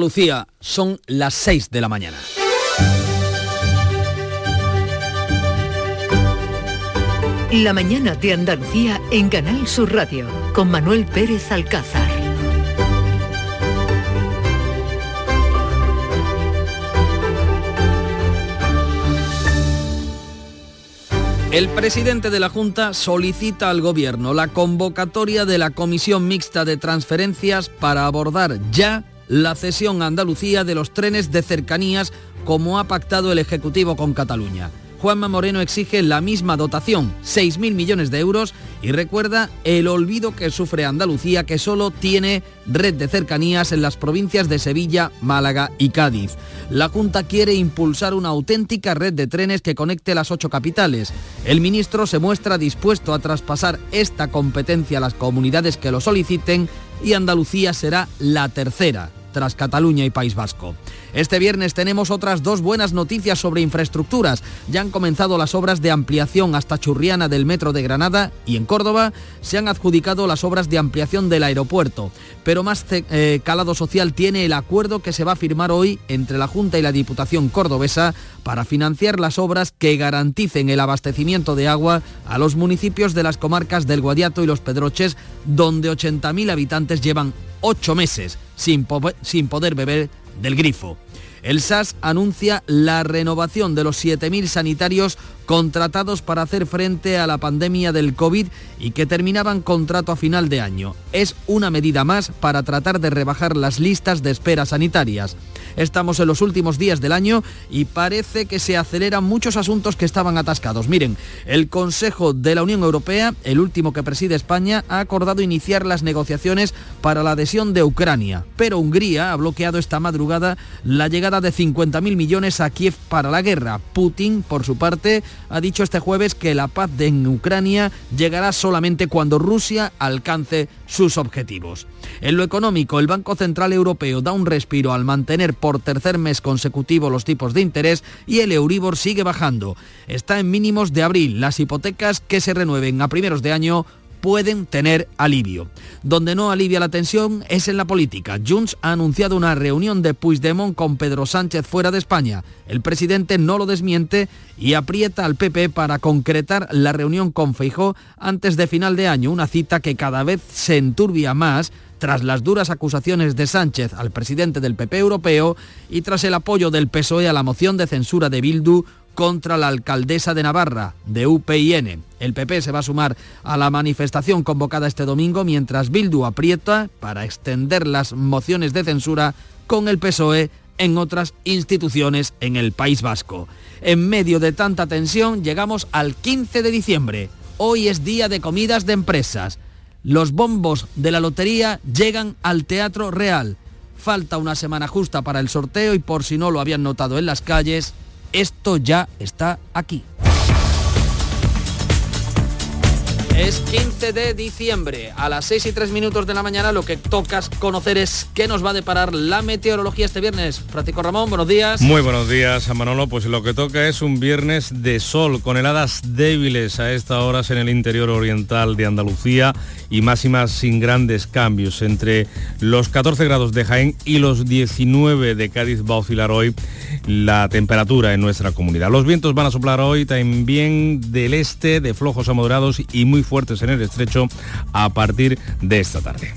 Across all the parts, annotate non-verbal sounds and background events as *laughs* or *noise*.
Lucía, son las 6 de la mañana. La mañana de Andalucía en Canal Sur Radio con Manuel Pérez Alcázar. El presidente de la Junta solicita al Gobierno la convocatoria de la Comisión Mixta de Transferencias para abordar ya la cesión a Andalucía de los trenes de cercanías como ha pactado el Ejecutivo con Cataluña. Juanma Moreno exige la misma dotación, 6.000 millones de euros, y recuerda el olvido que sufre Andalucía, que solo tiene red de cercanías en las provincias de Sevilla, Málaga y Cádiz. La Junta quiere impulsar una auténtica red de trenes que conecte las ocho capitales. El ministro se muestra dispuesto a traspasar esta competencia a las comunidades que lo soliciten y Andalucía será la tercera tras Cataluña y País Vasco. Este viernes tenemos otras dos buenas noticias sobre infraestructuras. Ya han comenzado las obras de ampliación hasta Churriana del Metro de Granada y en Córdoba se han adjudicado las obras de ampliación del aeropuerto. Pero más eh, calado social tiene el acuerdo que se va a firmar hoy entre la Junta y la Diputación cordobesa para financiar las obras que garanticen el abastecimiento de agua a los municipios de las comarcas del Guadiato y los Pedroches, donde 80.000 habitantes llevan ocho meses sin, sin poder beber del grifo. El SAS anuncia la renovación de los 7.000 sanitarios contratados para hacer frente a la pandemia del COVID y que terminaban contrato a final de año. Es una medida más para tratar de rebajar las listas de espera sanitarias. Estamos en los últimos días del año y parece que se aceleran muchos asuntos que estaban atascados. Miren, el Consejo de la Unión Europea, el último que preside España, ha acordado iniciar las negociaciones para la adhesión de Ucrania, pero Hungría ha bloqueado esta madrugada la llegada de 50.000 millones a Kiev para la guerra. Putin, por su parte, ha dicho este jueves que la paz en Ucrania llegará solamente cuando Rusia alcance sus objetivos. En lo económico, el Banco Central Europeo da un respiro al mantener por tercer mes consecutivo los tipos de interés y el Euribor sigue bajando. Está en mínimos de abril. Las hipotecas que se renueven a primeros de año pueden tener alivio. Donde no alivia la tensión es en la política. Junts ha anunciado una reunión de Puigdemont con Pedro Sánchez fuera de España. El presidente no lo desmiente y aprieta al PP para concretar la reunión con Feijó antes de final de año, una cita que cada vez se enturbia más tras las duras acusaciones de Sánchez al presidente del PP europeo y tras el apoyo del PSOE a la moción de censura de Bildu contra la alcaldesa de Navarra, de UPIN. El PP se va a sumar a la manifestación convocada este domingo mientras Bildu aprieta para extender las mociones de censura con el PSOE en otras instituciones en el País Vasco. En medio de tanta tensión llegamos al 15 de diciembre. Hoy es día de comidas de empresas. Los bombos de la lotería llegan al Teatro Real. Falta una semana justa para el sorteo y por si no lo habían notado en las calles, esto ya está aquí. Es 15 de diciembre, a las 6 y 3 minutos de la mañana lo que tocas conocer es qué nos va a deparar la meteorología este viernes. Francisco Ramón, buenos días. Muy buenos días, Manolo. Pues lo que toca es un viernes de sol, con heladas débiles a esta hora en el interior oriental de Andalucía y máximas sin grandes cambios. Entre los 14 grados de Jaén y los 19 de Cádiz va a oscilar hoy la temperatura en nuestra comunidad. Los vientos van a soplar hoy también del este, de flojos a moderados y muy fuertes en el estrecho a partir de esta tarde.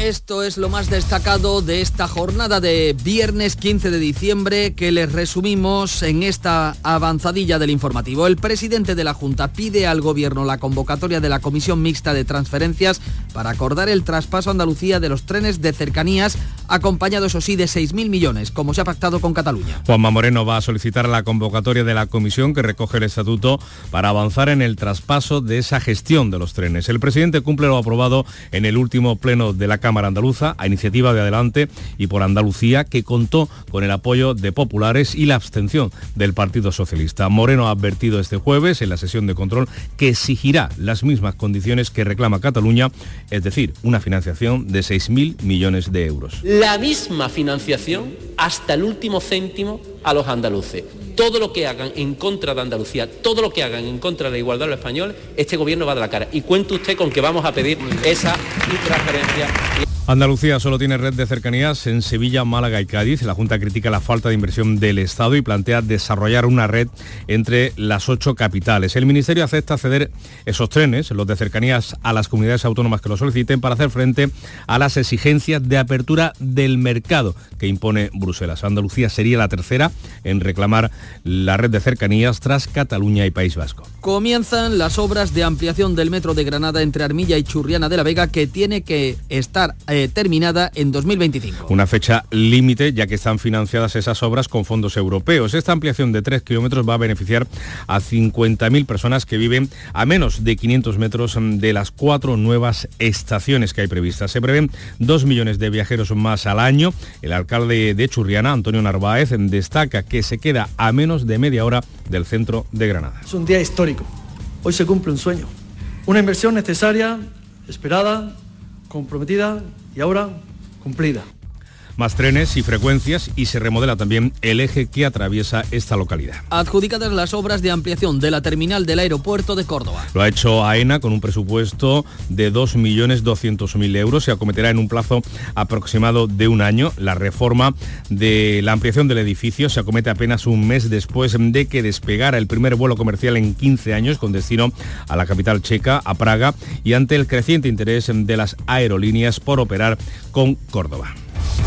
Esto es lo más destacado de esta jornada de viernes 15 de diciembre que les resumimos en esta avanzadilla del informativo. El presidente de la Junta pide al Gobierno la convocatoria de la Comisión Mixta de Transferencias para acordar el traspaso a Andalucía de los trenes de cercanías, acompañado eso sí de 6.000 millones, como se ha pactado con Cataluña. Juanma Moreno va a solicitar la convocatoria de la comisión que recoge el estatuto para avanzar en el traspaso de esa gestión de los trenes. El presidente cumple lo aprobado en el último pleno de la Cámara Cámara Andaluza a iniciativa de Adelante y por Andalucía que contó con el apoyo de populares y la abstención del Partido Socialista. Moreno ha advertido este jueves en la sesión de control que exigirá las mismas condiciones que reclama Cataluña, es decir, una financiación de 6.000 millones de euros. La misma financiación hasta el último céntimo a los andaluces todo lo que hagan en contra de Andalucía, todo lo que hagan en contra de la igualdad de los españoles, este gobierno va de la cara. Y cuente usted con que vamos a pedir esa transferencia. Andalucía solo tiene red de cercanías en Sevilla, Málaga y Cádiz. La Junta critica la falta de inversión del Estado y plantea desarrollar una red entre las ocho capitales. El Ministerio acepta ceder esos trenes, los de cercanías, a las comunidades autónomas que lo soliciten para hacer frente a las exigencias de apertura del mercado que impone Bruselas. Andalucía sería la tercera en reclamar la red de cercanías tras Cataluña y País Vasco. Comienzan las obras de ampliación del metro de Granada entre Armilla y Churriana de la Vega que tiene que estar eh, terminada en 2025. Una fecha límite ya que están financiadas esas obras con fondos europeos. Esta ampliación de 3 kilómetros va a beneficiar a 50.000 personas que viven a menos de 500 metros de las cuatro nuevas estaciones que hay previstas. Se prevén 2 millones de viajeros más al año. El alcalde de Churriana, Antonio Narváez, destaca que se queda a menos de media hora del centro de Granada. Es un día histórico. Hoy se cumple un sueño. Una inversión necesaria, esperada, comprometida y ahora cumplida más trenes y frecuencias y se remodela también el eje que atraviesa esta localidad. Adjudicadas las obras de ampliación de la terminal del aeropuerto de Córdoba. Lo ha hecho AENA con un presupuesto de 2.200.000 euros. Se acometerá en un plazo aproximado de un año. La reforma de la ampliación del edificio se acomete apenas un mes después de que despegara el primer vuelo comercial en 15 años con destino a la capital checa, a Praga, y ante el creciente interés de las aerolíneas por operar con Córdoba.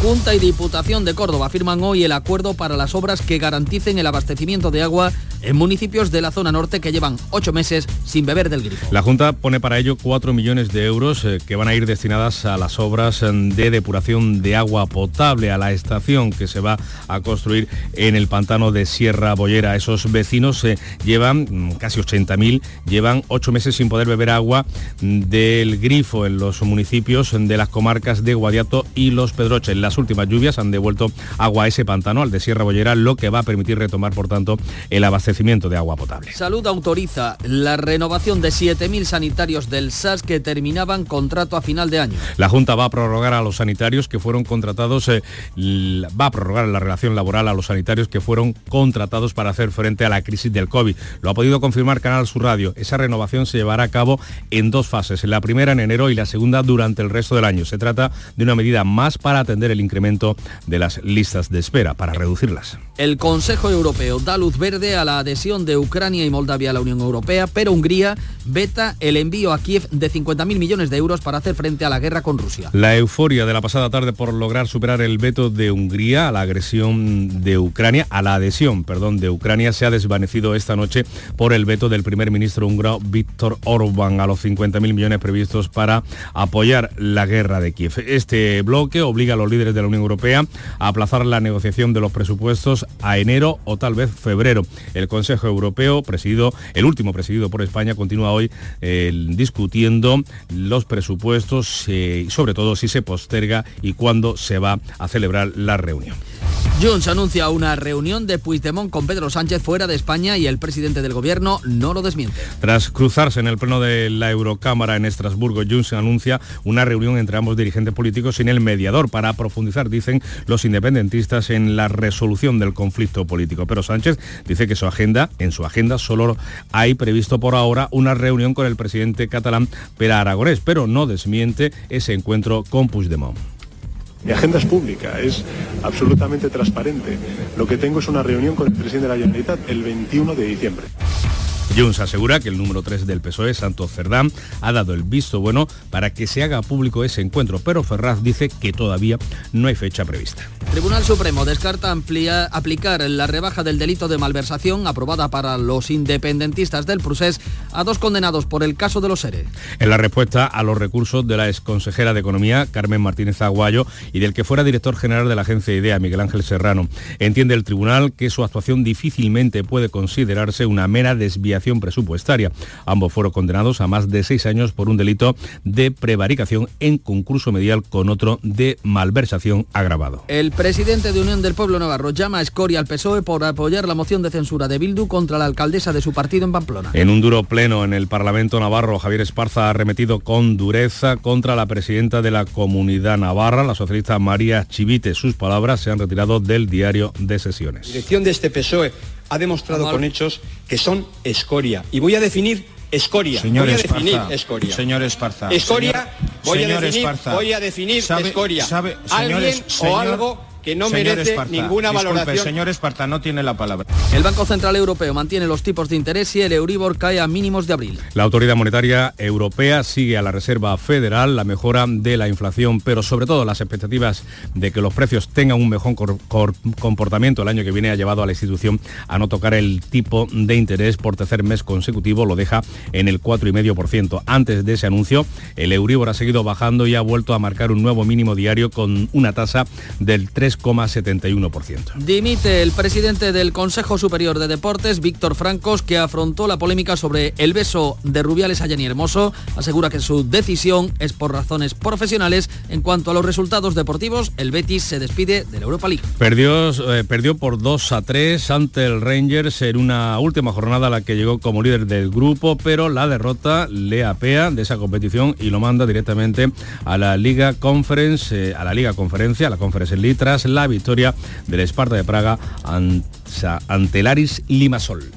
Junta y Diputación de Córdoba firman hoy el acuerdo para las obras que garanticen el abastecimiento de agua en municipios de la zona norte que llevan ocho meses sin beber del grifo. La Junta pone para ello cuatro millones de euros eh, que van a ir destinadas a las obras eh, de depuración de agua potable, a la estación que se va a construir en el pantano de Sierra Bollera. Esos vecinos eh, llevan mm, casi 80.000, llevan ocho meses sin poder beber agua mm, del grifo en los municipios de las comarcas de Guadiato y Los Pedroches. Las últimas lluvias han devuelto agua a ese pantano, al de Sierra Bollera, lo que va a permitir retomar, por tanto, el abastecimiento de agua potable. Salud autoriza la renovación de 7.000 sanitarios del SAS que terminaban contrato a final de año. La Junta va a prorrogar a los sanitarios que fueron contratados, eh, va a prorrogar la relación laboral a los sanitarios que fueron contratados para hacer frente a la crisis del COVID. Lo ha podido confirmar Canal Sur Radio. Esa renovación se llevará a cabo en dos fases, la primera en enero y la segunda durante el resto del año. Se trata de una medida más para atender el incremento de las listas de espera para reducirlas. El Consejo Europeo da luz verde a la adhesión de Ucrania y Moldavia a la Unión Europea, pero Hungría veta el envío a Kiev de 50.000 millones de euros para hacer frente a la guerra con Rusia. La euforia de la pasada tarde por lograr superar el veto de Hungría a la agresión de Ucrania, a la adhesión, perdón, de Ucrania se ha desvanecido esta noche por el veto del primer ministro húngaro Víctor Orbán a los 50.000 millones previstos para apoyar la guerra de Kiev. Este bloque obliga a los líderes de la Unión Europea a aplazar la negociación de los presupuestos a enero o tal vez febrero. El Consejo Europeo, presidido, el último presidido por España, continúa hoy eh, discutiendo los presupuestos eh, sobre todo si se posterga y cuándo se va a celebrar la reunión. Junts anuncia una reunión de Puigdemont con Pedro Sánchez fuera de España y el presidente del gobierno no lo desmiente. Tras cruzarse en el pleno de la Eurocámara en Estrasburgo, Junts anuncia una reunión entre ambos dirigentes políticos sin el mediador para profundizar, dicen los independentistas, en la resolución del conflicto político. Pero Sánchez dice que su agenda, en su agenda solo hay previsto por ahora una reunión con el presidente catalán Pere Aragonés, pero no desmiente ese encuentro con Puigdemont. Mi agenda es pública, es absolutamente transparente. Lo que tengo es una reunión con el presidente de la Generalitat el 21 de diciembre. Junts asegura que el número 3 del PSOE, Santos Cerdán, ha dado el visto bueno para que se haga público ese encuentro, pero Ferraz dice que todavía no hay fecha prevista. Tribunal Supremo descarta aplicar la rebaja del delito de malversación aprobada para los independentistas del Prusés a dos condenados por el caso de los seres. En la respuesta a los recursos de la exconsejera de Economía, Carmen Martínez Aguayo, y del que fuera director general de la agencia IDEA, Miguel Ángel Serrano, entiende el tribunal que su actuación difícilmente puede considerarse una mera desviación presupuestaria. Ambos fueron condenados a más de seis años por un delito de prevaricación en concurso medial con otro de malversación agravado. El presidente de Unión del Pueblo Navarro llama a Escoria al PSOE por apoyar la moción de censura de Bildu contra la alcaldesa de su partido en Pamplona. En un duro pleno en el Parlamento Navarro, Javier Esparza ha arremetido con dureza contra la presidenta de la Comunidad Navarra, la socialista María Chivite. Sus palabras se han retirado del diario de sesiones. La dirección de este PSOE ha demostrado con hechos que son escoria. Y voy a definir Escoria. Señor voy a Esparza, definir escoria. Señor Esparza. Escoria, voy, señor a definir, Esparza, voy a definir sabe- escoria. sabe- Alguien señores- o señor- algo que no señor merece ninguna disculpe, valoración. señor Esparza no tiene la palabra. El Banco Central Europeo mantiene los tipos de interés y el Euribor cae a mínimos de abril. La Autoridad Monetaria Europea sigue a la Reserva Federal la mejora de la inflación, pero sobre todo las expectativas de que los precios tengan un mejor cor- cor- comportamiento el año que viene ha llevado a la institución a no tocar el tipo de interés por tercer mes consecutivo, lo deja en el 4,5%. Antes de ese anuncio, el Euribor ha seguido bajando y ha vuelto a marcar un nuevo mínimo diario con una tasa del 3,71%. Dimite el presidente del Consejo Superior de Deportes, Víctor Francos, que afrontó la polémica sobre el beso de Rubiales a Jenny Hermoso. Asegura que su decisión es por razones profesionales. En cuanto a los resultados deportivos, el Betis se despide de la Europa League. Perdió, eh, perdió por 2 a 3 ante el Rangers en una última jornada a la que llegó como líder del grupo, pero la derrota le apea de esa competición y lo manda directamente a la Liga Conference, eh, a la Liga Conferencia, a la Conference League, tras la victoria del Esparta de Praga ante, el Aris Limasol.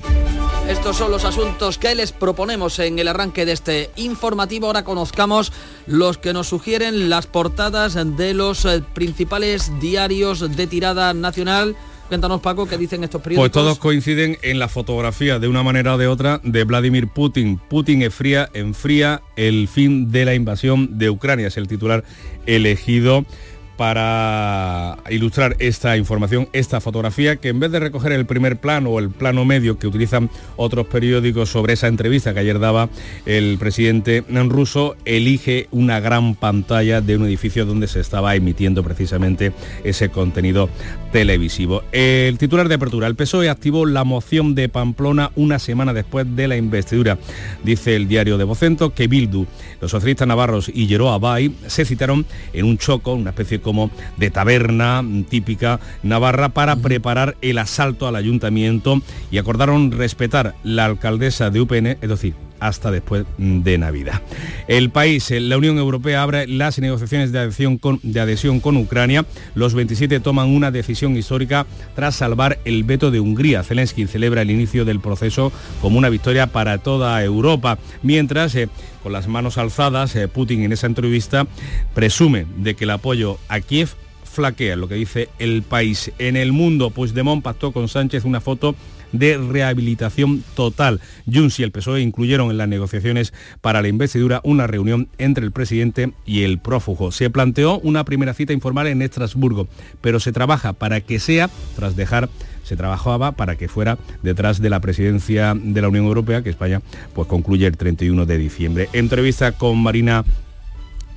Estos son los asuntos que les proponemos en el arranque de este informativo. Ahora conozcamos los que nos sugieren las portadas de los eh, principales diarios de tirada nacional. Cuéntanos, Paco, qué dicen estos periódicos. Pues todos coinciden en la fotografía de una manera o de otra de Vladimir Putin. Putin enfría, enfría el fin de la invasión de Ucrania. Es el titular elegido para ilustrar esta información, esta fotografía, que en vez de recoger el primer plano o el plano medio que utilizan otros periódicos sobre esa entrevista que ayer daba el presidente ruso, elige una gran pantalla de un edificio donde se estaba emitiendo precisamente ese contenido televisivo. El titular de apertura, el PSOE activó la moción de Pamplona una semana después de la investidura. Dice el diario de Vocento que Bildu, los socialistas navarros y Yeroa Bay se citaron en un choco, una especie como de taberna típica navarra para preparar el asalto al ayuntamiento y acordaron respetar la alcaldesa de UPN, es decir, hasta después de Navidad. El país, la Unión Europea abre las negociaciones de adhesión, con, Ucrania. Los 27 toman una decisión histórica tras salvar el veto de Hungría. Zelensky celebra el inicio del proceso como una victoria para toda Europa. Mientras, eh, con las manos alzadas, eh, Putin en esa entrevista presume de que el apoyo a Kiev flaquea, lo que dice el país. En el mundo, Puigdemont pactó con Sánchez una foto de rehabilitación total. Junts y el PSOE incluyeron en las negociaciones para la investidura una reunión entre el presidente y el prófugo. Se planteó una primera cita informal en Estrasburgo, pero se trabaja para que sea tras dejar se trabajaba para que fuera detrás de la presidencia de la Unión Europea, que España pues concluye el 31 de diciembre. Entrevista con Marina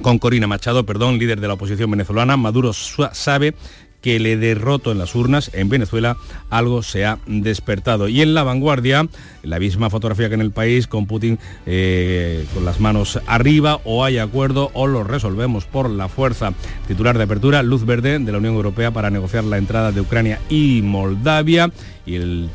con Corina Machado, perdón, líder de la oposición venezolana, Maduro sabe que le derroto en las urnas en Venezuela, algo se ha despertado. Y en la vanguardia, la misma fotografía que en el país, con Putin eh, con las manos arriba, o hay acuerdo o lo resolvemos por la fuerza. Titular de apertura, luz verde de la Unión Europea para negociar la entrada de Ucrania y Moldavia. Y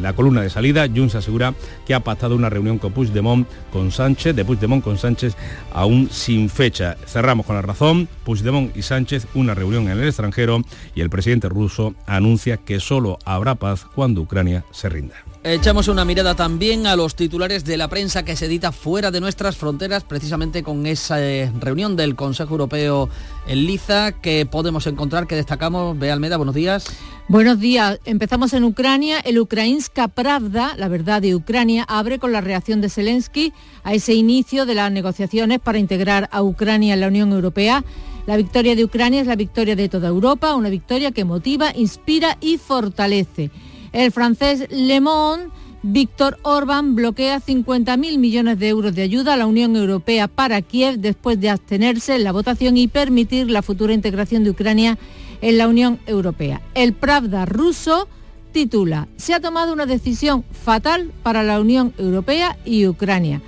la columna de salida, Junts asegura que ha pactado una reunión con Puigdemont con Sánchez, de Puigdemont con Sánchez, aún sin fecha. Cerramos con la razón, Puigdemont y Sánchez, una reunión en el extranjero y el presidente ruso anuncia que solo habrá paz cuando Ucrania se rinda. Echamos una mirada también a los titulares de la prensa que se edita fuera de nuestras fronteras, precisamente con esa eh, reunión del Consejo Europeo en Liza, que podemos encontrar, que destacamos. Bea Almeda, buenos días. Buenos días. Empezamos en Ucrania. El Ukrainska Pravda, la verdad de Ucrania, abre con la reacción de Zelensky a ese inicio de las negociaciones para integrar a Ucrania en la Unión Europea. La victoria de Ucrania es la victoria de toda Europa, una victoria que motiva, inspira y fortalece. El francés Le Monde, Víctor Orbán, bloquea 50.000 millones de euros de ayuda a la Unión Europea para Kiev después de abstenerse en la votación y permitir la futura integración de Ucrania en la Unión Europea. El Pravda ruso titula, se ha tomado una decisión fatal para la Unión Europea y Ucrania.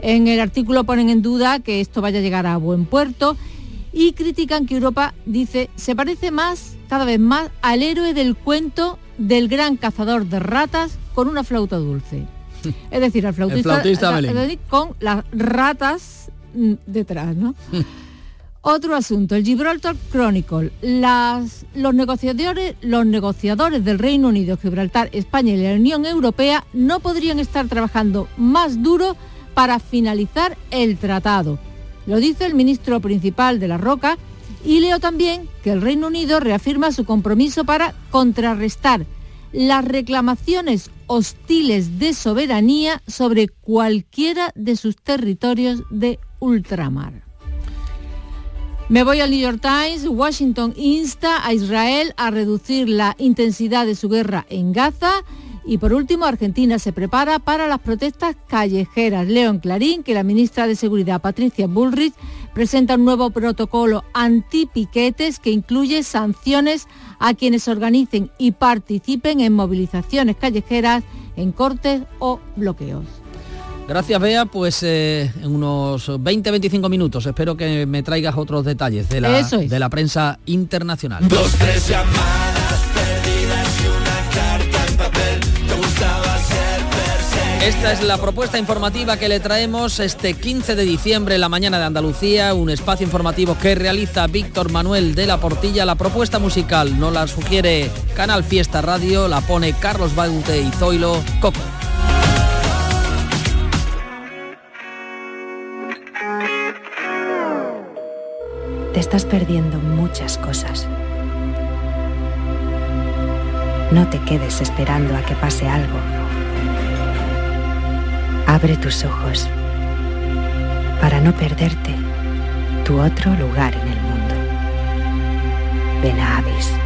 En el artículo ponen en duda que esto vaya a llegar a buen puerto y critican que Europa, dice, se parece más, cada vez más, al héroe del cuento del gran cazador de ratas con una flauta dulce. Es decir, al flautista, flautista con las ratas mm, detrás, ¿no? *laughs* Otro asunto, el Gibraltar Chronicle. Las- los, negociadores, los negociadores del Reino Unido, Gibraltar, España y la Unión Europea no podrían estar trabajando más duro para finalizar el tratado. Lo dice el ministro principal de la Roca y leo también que el Reino Unido reafirma su compromiso para contrarrestar las reclamaciones hostiles de soberanía sobre cualquiera de sus territorios de ultramar. Me voy al New York Times. Washington insta a Israel a reducir la intensidad de su guerra en Gaza. Y por último, Argentina se prepara para las protestas callejeras. Leo en Clarín que la ministra de Seguridad, Patricia Bullrich, presenta un nuevo protocolo anti-piquetes que incluye sanciones a quienes organicen y participen en movilizaciones callejeras, en cortes o bloqueos. Gracias, Bea. Pues eh, en unos 20-25 minutos espero que me traigas otros detalles de la, es. de la prensa internacional. Dos, tres Esta es la propuesta informativa que le traemos este 15 de diciembre en la mañana de Andalucía, un espacio informativo que realiza Víctor Manuel de la Portilla. La propuesta musical no la sugiere Canal Fiesta Radio, la pone Carlos Baute y Zoilo Coco. Te estás perdiendo muchas cosas. No te quedes esperando a que pase algo. Abre tus ojos para no perderte tu otro lugar en el mundo. Ven a Avis.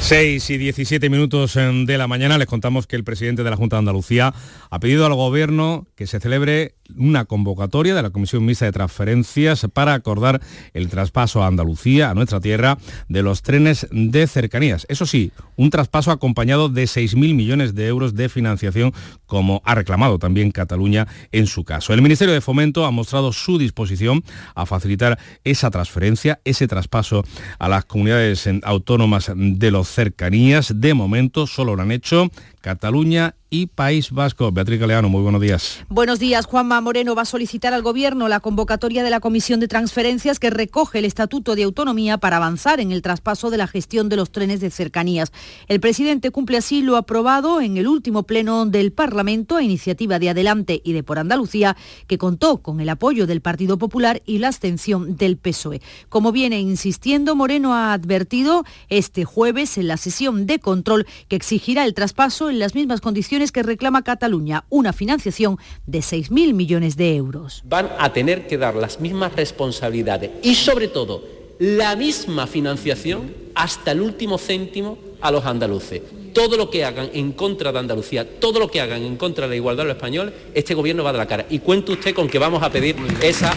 6 y 17 minutos em, de la mañana les contamos que el presidente de la Junta de Andalucía ha pedido al Gobierno que se celebre una convocatoria de la Comisión Mixta de Transferencias para acordar el traspaso a Andalucía, a nuestra tierra, de los trenes de cercanías. Eso sí, un traspaso acompañado de 6.000 millones de euros de financiación, como ha reclamado también Cataluña en su caso. El Ministerio de Fomento ha mostrado su disposición a facilitar esa transferencia, ese traspaso a las comunidades autónomas de los cercanías. De momento solo lo han hecho Cataluña y País Vasco. Beatriz Galeano, muy buenos días. Buenos días. Juanma Moreno va a solicitar al Gobierno la convocatoria de la Comisión de Transferencias que recoge el Estatuto de Autonomía para avanzar en el traspaso de la gestión de los trenes de cercanías. El presidente cumple así lo aprobado en el último pleno del Parlamento a iniciativa de Adelante y de Por Andalucía, que contó con el apoyo del Partido Popular y la abstención del PSOE. Como viene insistiendo, Moreno ha advertido este jueves en la sesión de control que exigirá el traspaso en las mismas condiciones que reclama Cataluña, una financiación de 6.000 millones de euros. van a tener que dar las mismas responsabilidades y sobre todo la misma financiación hasta el último céntimo a los andaluces. Todo lo que hagan en contra de Andalucía, todo lo que hagan en contra de la igualdad de los españoles, este gobierno va dar la cara. Y cuente usted con que vamos a pedir esa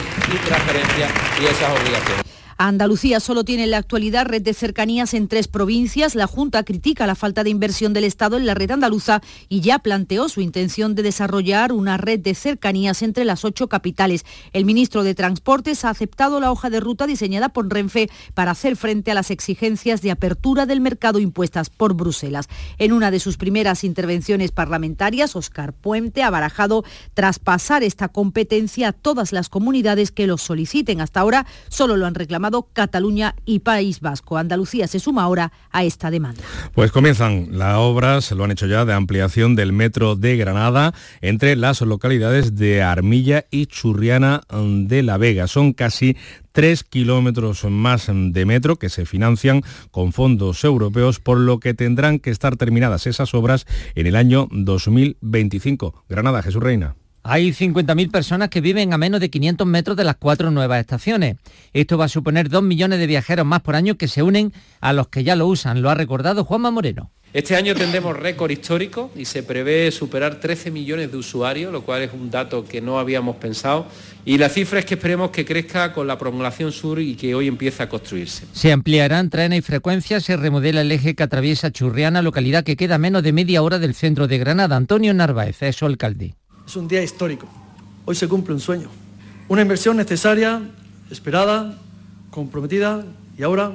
transferencia y esas obligaciones. Andalucía solo tiene en la actualidad red de cercanías en tres provincias. La Junta critica la falta de inversión del Estado en la red andaluza y ya planteó su intención de desarrollar una red de cercanías entre las ocho capitales. El ministro de Transportes ha aceptado la hoja de ruta diseñada por Renfe para hacer frente a las exigencias de apertura del mercado impuestas por Bruselas. En una de sus primeras intervenciones parlamentarias, Oscar Puente ha barajado traspasar esta competencia a todas las comunidades que lo soliciten. Hasta ahora solo lo han reclamado Cataluña y País Vasco. Andalucía se suma ahora a esta demanda. Pues comienzan las obras, lo han hecho ya, de ampliación del metro de Granada entre las localidades de Armilla y Churriana de la Vega. Son casi tres kilómetros más de metro que se financian con fondos europeos, por lo que tendrán que estar terminadas esas obras en el año 2025. Granada, Jesús Reina. Hay 50.000 personas que viven a menos de 500 metros de las cuatro nuevas estaciones. Esto va a suponer 2 millones de viajeros más por año que se unen a los que ya lo usan, lo ha recordado Juanma Moreno. Este año tendremos récord histórico y se prevé superar 13 millones de usuarios, lo cual es un dato que no habíamos pensado. Y la cifra es que esperemos que crezca con la prolongación sur y que hoy empieza a construirse. Se ampliarán trenes y frecuencias, se remodela el eje que atraviesa Churriana, localidad que queda a menos de media hora del centro de Granada. Antonio Narváez es su alcalde. Es un día histórico. Hoy se cumple un sueño, Una inversión necesaria, esperada, comprometida y ahora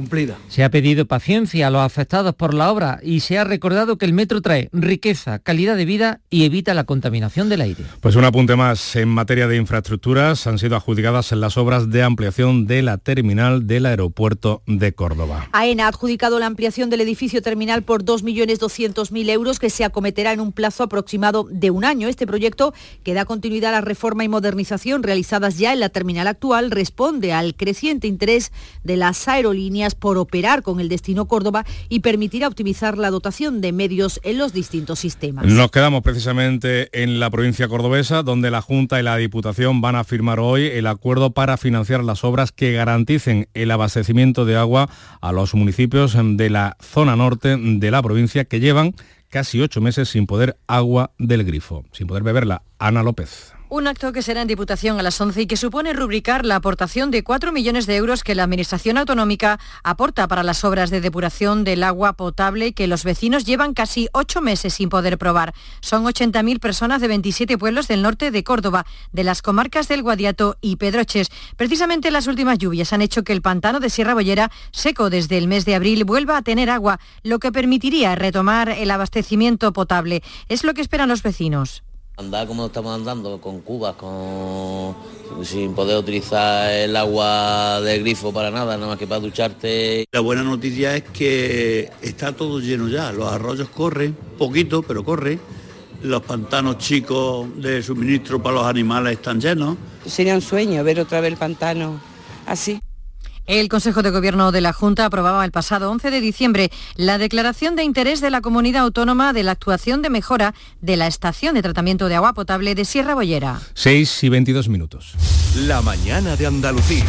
cumplida. Se ha pedido paciencia a los afectados por la obra y se ha recordado que el metro trae riqueza, calidad de vida y evita la contaminación del aire. Pues un apunte más. En materia de infraestructuras han sido adjudicadas las obras de ampliación de la terminal del aeropuerto de Córdoba. AENA ha adjudicado la ampliación del edificio terminal por 2.200.000 euros que se acometerá en un plazo aproximado de un año. Este proyecto, que da continuidad a la reforma y modernización realizadas ya en la terminal actual, responde al creciente interés de las aerolíneas por operar con el destino Córdoba y permitirá optimizar la dotación de medios en los distintos sistemas. Nos quedamos precisamente en la provincia cordobesa, donde la Junta y la Diputación van a firmar hoy el acuerdo para financiar las obras que garanticen el abastecimiento de agua a los municipios de la zona norte de la provincia que llevan casi ocho meses sin poder agua del grifo, sin poder beberla. Ana López. Un acto que será en Diputación a las 11 y que supone rubricar la aportación de 4 millones de euros que la Administración Autonómica aporta para las obras de depuración del agua potable que los vecinos llevan casi 8 meses sin poder probar. Son 80.000 personas de 27 pueblos del norte de Córdoba, de las comarcas del Guadiato y Pedroches. Precisamente las últimas lluvias han hecho que el pantano de Sierra Bollera, seco desde el mes de abril, vuelva a tener agua, lo que permitiría retomar el abastecimiento potable. Es lo que esperan los vecinos. Andar como estamos andando, con cubas, con sin poder utilizar el agua del grifo para nada, nada más que para ducharte. La buena noticia es que está todo lleno ya, los arroyos corren, poquito, pero corre. Los pantanos chicos de suministro para los animales están llenos. Sería un sueño ver otra vez el pantano así. El Consejo de Gobierno de la Junta aprobaba el pasado 11 de diciembre la declaración de interés de la comunidad autónoma de la actuación de mejora de la estación de tratamiento de agua potable de Sierra Bollera. 6 y 22 minutos. La mañana de Andalucía.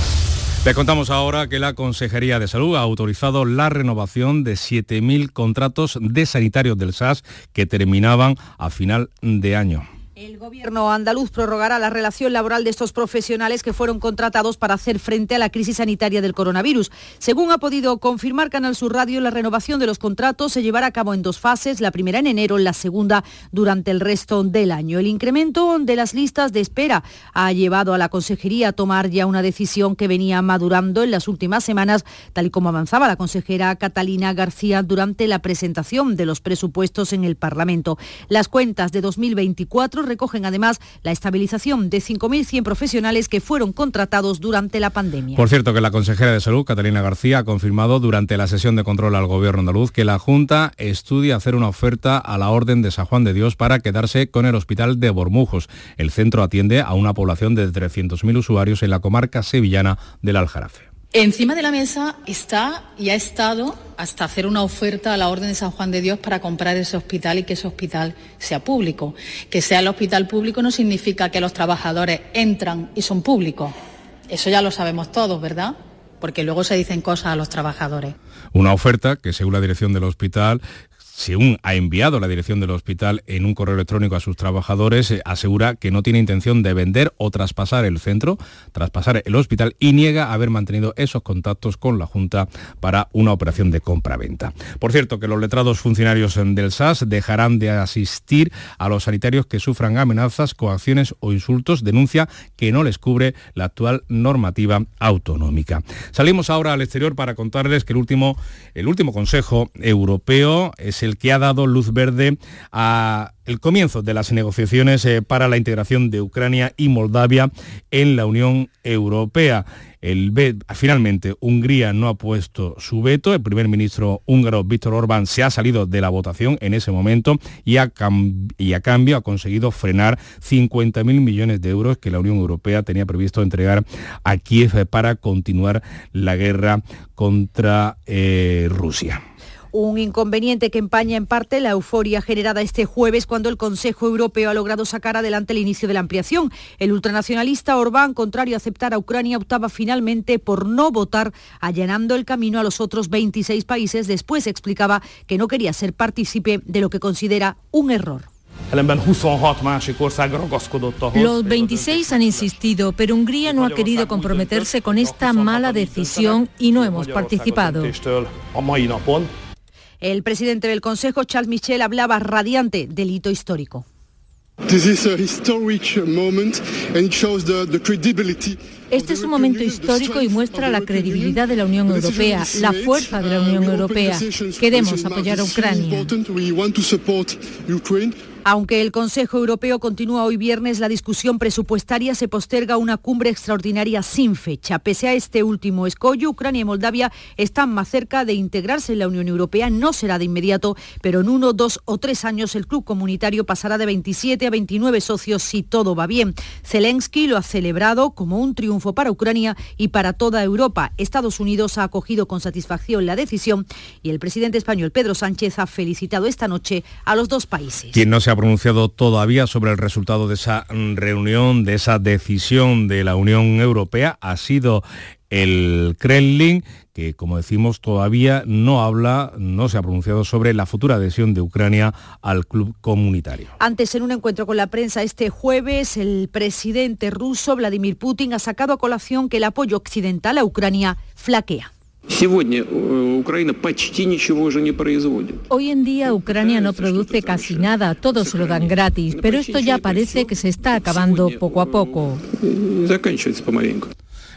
Le contamos ahora que la Consejería de Salud ha autorizado la renovación de 7.000 contratos de sanitarios del SAS que terminaban a final de año. El gobierno andaluz prorrogará la relación laboral de estos profesionales que fueron contratados para hacer frente a la crisis sanitaria del coronavirus. Según ha podido confirmar Canal Sur Radio, la renovación de los contratos se llevará a cabo en dos fases, la primera en enero, la segunda durante el resto del año. El incremento de las listas de espera ha llevado a la consejería a tomar ya una decisión que venía madurando en las últimas semanas, tal y como avanzaba la consejera Catalina García durante la presentación de los presupuestos en el Parlamento. Las cuentas de 2024 recogen además la estabilización de 5.100 profesionales que fueron contratados durante la pandemia. Por cierto, que la consejera de Salud, Catalina García, ha confirmado durante la sesión de control al Gobierno andaluz que la Junta estudia hacer una oferta a la Orden de San Juan de Dios para quedarse con el Hospital de Bormujos. El centro atiende a una población de 300.000 usuarios en la comarca sevillana del Aljarafe. Encima de la mesa está y ha estado hasta hacer una oferta a la Orden de San Juan de Dios para comprar ese hospital y que ese hospital sea público. Que sea el hospital público no significa que los trabajadores entran y son públicos. Eso ya lo sabemos todos, ¿verdad? Porque luego se dicen cosas a los trabajadores. Una oferta que, según la dirección del hospital, según ha enviado la dirección del hospital en un correo electrónico a sus trabajadores, eh, asegura que no tiene intención de vender o traspasar el centro, traspasar el hospital y niega haber mantenido esos contactos con la Junta para una operación de compra-venta. Por cierto, que los letrados funcionarios del SAS dejarán de asistir a los sanitarios que sufran amenazas, coacciones o insultos, denuncia que no les cubre la actual normativa autonómica. Salimos ahora al exterior para contarles que el último, el último Consejo Europeo es el que ha dado luz verde a el comienzo de las negociaciones eh, para la integración de Ucrania y Moldavia en la Unión Europea. El, finalmente, Hungría no ha puesto su veto. El primer ministro húngaro Víctor Orbán se ha salido de la votación en ese momento y a, y a cambio ha conseguido frenar 50.000 millones de euros que la Unión Europea tenía previsto entregar a Kiev para continuar la guerra contra eh, Rusia. Un inconveniente que empaña en parte la euforia generada este jueves cuando el Consejo Europeo ha logrado sacar adelante el inicio de la ampliación. El ultranacionalista Orbán, contrario a aceptar a Ucrania, optaba finalmente por no votar, allanando el camino a los otros 26 países. Después explicaba que no quería ser partícipe de lo que considera un error. Los 26 han insistido, pero Hungría no ha querido comprometerse con esta mala decisión y no hemos participado. El presidente del Consejo, Charles Michel, hablaba radiante del hito histórico. Este es un momento histórico y muestra la credibilidad de la Unión Europea, la fuerza de la Unión Europea. Queremos apoyar a Ucrania. Aunque el Consejo Europeo continúa hoy viernes, la discusión presupuestaria se posterga una cumbre extraordinaria sin fecha. Pese a este último escollo, Ucrania y Moldavia están más cerca de integrarse en la Unión Europea. No será de inmediato, pero en uno, dos o tres años el club comunitario pasará de 27 a 29 socios si todo va bien. Zelensky lo ha celebrado como un triunfo para Ucrania y para toda Europa. Estados Unidos ha acogido con satisfacción la decisión y el presidente español Pedro Sánchez ha felicitado esta noche a los dos países ha pronunciado todavía sobre el resultado de esa reunión, de esa decisión de la Unión Europea, ha sido el Kremlin, que como decimos todavía no habla, no se ha pronunciado sobre la futura adhesión de Ucrania al club comunitario. Antes, en un encuentro con la prensa este jueves, el presidente ruso Vladimir Putin ha sacado a colación que el apoyo occidental a Ucrania flaquea. Hoy en día Ucrania no produce casi nada, todo se lo dan gratis, pero esto ya parece que se está acabando poco a poco.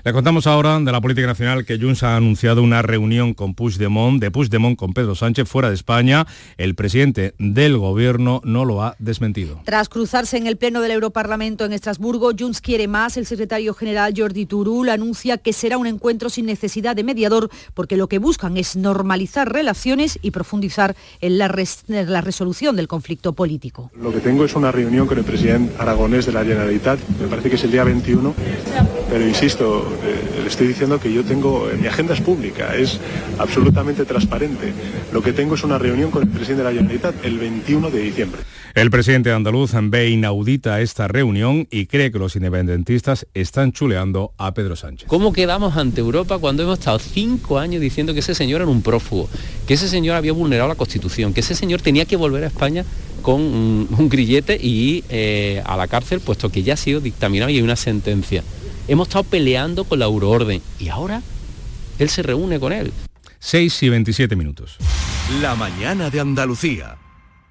Le contamos ahora de la política nacional que Junts ha anunciado una reunión con Puigdemont, de Puigdemont con Pedro Sánchez fuera de España. El presidente del gobierno no lo ha desmentido. Tras cruzarse en el pleno del Europarlamento en Estrasburgo, Junts quiere más. El secretario general Jordi Turul anuncia que será un encuentro sin necesidad de mediador porque lo que buscan es normalizar relaciones y profundizar en la, la resolución del conflicto político. Lo que tengo es una reunión con el presidente aragonés de la Generalitat, me parece que es el día 21, pero insisto, eh, le estoy diciendo que yo tengo, mi agenda es pública, es absolutamente transparente. Lo que tengo es una reunión con el presidente de la Generalitat el 21 de diciembre. El presidente andaluz ve inaudita esta reunión y cree que los independentistas están chuleando a Pedro Sánchez. ¿Cómo quedamos ante Europa cuando hemos estado cinco años diciendo que ese señor era un prófugo, que ese señor había vulnerado la Constitución, que ese señor tenía que volver a España con un, un grillete y eh, a la cárcel, puesto que ya ha sido dictaminado y hay una sentencia? Hemos estado peleando con la euroorden y ahora él se reúne con él. 6 y 27 minutos. La mañana de Andalucía.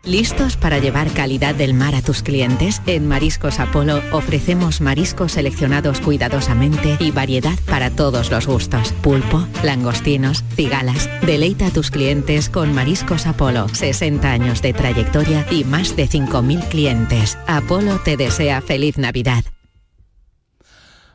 ¿Listos para llevar calidad del mar a tus clientes? En Mariscos Apolo ofrecemos mariscos seleccionados cuidadosamente y variedad para todos los gustos. Pulpo, langostinos, cigalas. Deleita a tus clientes con Mariscos Apolo. 60 años de trayectoria y más de 5.000 clientes. Apolo te desea feliz Navidad.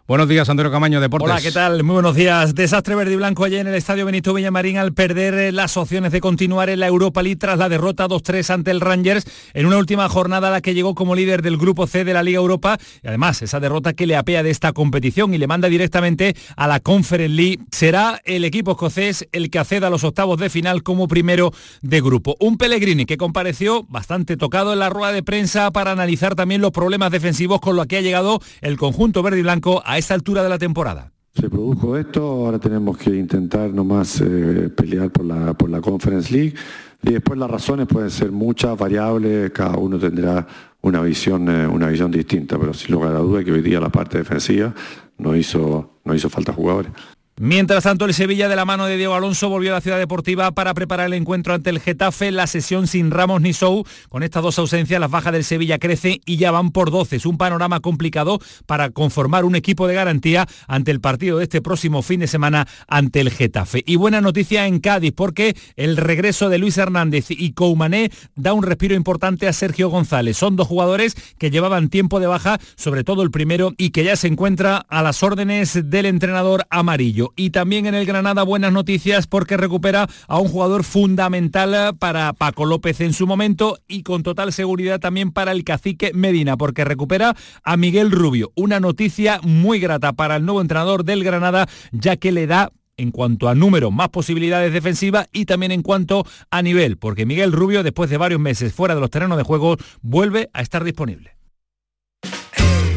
Buenos días, Antonio Camaño, Deportes. Hola, ¿qué tal? Muy buenos días. Desastre verde y blanco allí en el Estadio Benito Villamarín al perder eh, las opciones de continuar en la Europa League tras la derrota 2-3 ante el Rangers en una última jornada a la que llegó como líder del Grupo C de la Liga Europa y además esa derrota que le apea de esta competición y le manda directamente a la Conference League. Será el equipo escocés el que acceda a los octavos de final como primero de grupo. Un Pellegrini que compareció bastante tocado en la rueda de prensa para analizar también los problemas defensivos con los que ha llegado el conjunto verde y blanco a esta altura de la temporada. Se produjo esto, ahora tenemos que intentar nomás eh, pelear por la, por la Conference League y después las razones pueden ser muchas, variables, cada uno tendrá una visión, eh, una visión distinta, pero sin lugar a duda que hoy día la parte defensiva no hizo, no hizo falta jugadores. Mientras tanto, el Sevilla de la mano de Diego Alonso volvió a la ciudad deportiva para preparar el encuentro ante el Getafe, la sesión sin Ramos ni Sou. Con estas dos ausencias, las bajas del Sevilla crecen y ya van por 12. Es un panorama complicado para conformar un equipo de garantía ante el partido de este próximo fin de semana ante el Getafe. Y buena noticia en Cádiz porque el regreso de Luis Hernández y Coumané da un respiro importante a Sergio González. Son dos jugadores que llevaban tiempo de baja, sobre todo el primero, y que ya se encuentra a las órdenes del entrenador amarillo y también en el Granada buenas noticias porque recupera a un jugador fundamental para Paco López en su momento y con total seguridad también para el cacique Medina porque recupera a Miguel Rubio. Una noticia muy grata para el nuevo entrenador del Granada ya que le da en cuanto a número, más posibilidades defensivas y también en cuanto a nivel, porque Miguel Rubio, después de varios meses fuera de los terrenos de juego, vuelve a estar disponible.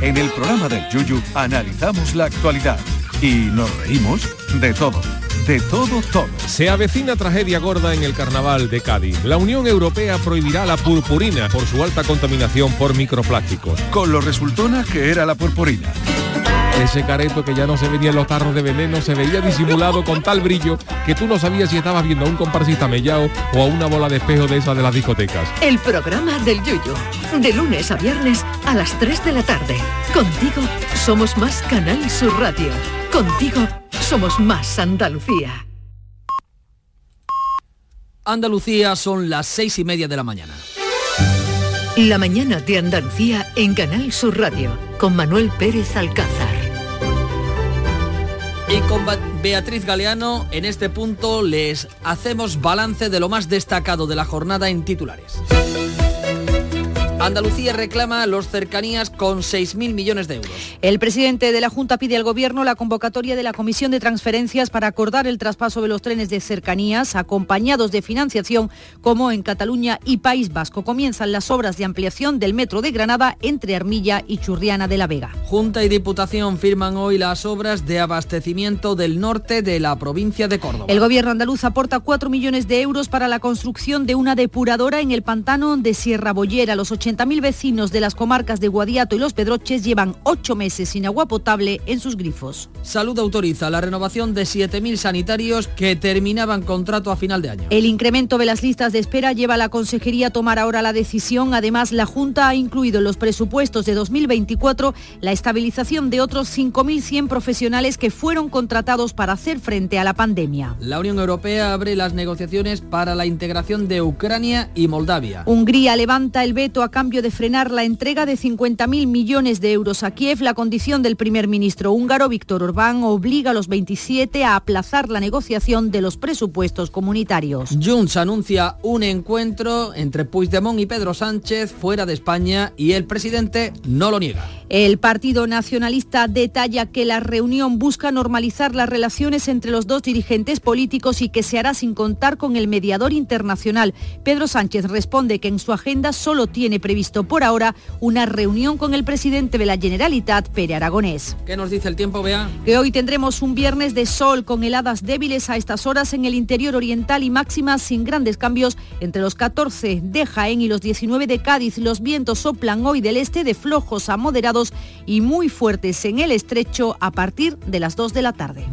En el programa del Yuyu analizamos la actualidad y nos reímos de todo. De todo, todo. Se avecina tragedia gorda en el carnaval de Cádiz. La Unión Europea prohibirá la purpurina por su alta contaminación por microplásticos. Con lo resultona que era la purpurina. Ese careto que ya no se veía en los tarros de veneno, se veía disimulado con tal brillo que tú no sabías si estabas viendo a un comparsista mellao o a una bola de espejo de esa de las discotecas. El programa del Yuyu. De lunes a viernes a las 3 de la tarde. Contigo somos más Canal Sur Radio. Contigo somos más Andalucía. Andalucía son las seis y media de la mañana. La mañana de Andalucía en Canal Sur Radio con Manuel Pérez Alcázar. Y con Beatriz Galeano, en este punto les hacemos balance de lo más destacado de la jornada en titulares. Andalucía reclama los cercanías con 6.000 millones de euros. El presidente de la Junta pide al Gobierno la convocatoria de la Comisión de Transferencias para acordar el traspaso de los trenes de cercanías acompañados de financiación como en Cataluña y País Vasco. Comienzan las obras de ampliación del metro de Granada entre Armilla y Churriana de la Vega. Junta y Diputación firman hoy las obras de abastecimiento del norte de la provincia de Córdoba. El Gobierno andaluz aporta 4 millones de euros para la construcción de una depuradora en el pantano de Sierra Bollera. Los 80.000 vecinos de las comarcas de Guadiato y Los Pedroches llevan 8 meses sin agua potable en sus grifos. Salud autoriza la renovación de 7.000 sanitarios que terminaban contrato a final de año. El incremento de las listas de espera lleva a la Consejería a tomar ahora la decisión. Además, la Junta ha incluido en los presupuestos de 2024 la estabilización de otros 5.100 profesionales que fueron contratados para hacer frente a la pandemia. La Unión Europea abre las negociaciones para la integración de Ucrania y Moldavia. Hungría levanta el veto a cambio de frenar la entrega de 50.000 millones de euros a Kiev. La condición del primer ministro húngaro, Víctor Orbán, obliga a los 27 a aplazar la negociación de los presupuestos comunitarios. Junts anuncia un encuentro entre Puigdemont y Pedro Sánchez fuera de España y el presidente no lo niega. El Partido Nacionalista detalla que la reunión busca normalizar las relaciones entre los dos dirigentes políticos y que se hará sin contar con el mediador internacional. Pedro Sánchez responde que en su agenda solo tiene previsto por ahora una reunión con el presidente de la Generalitat, Pere Aragonés. ¿Qué nos dice el tiempo, Bea? Que hoy tendremos un viernes de sol con heladas débiles a estas horas en el interior oriental y máximas sin grandes cambios entre los 14 de Jaén y los 19 de Cádiz. Los vientos soplan hoy del este de flojos a moderados y muy fuertes en el estrecho a partir de las 2 de la tarde.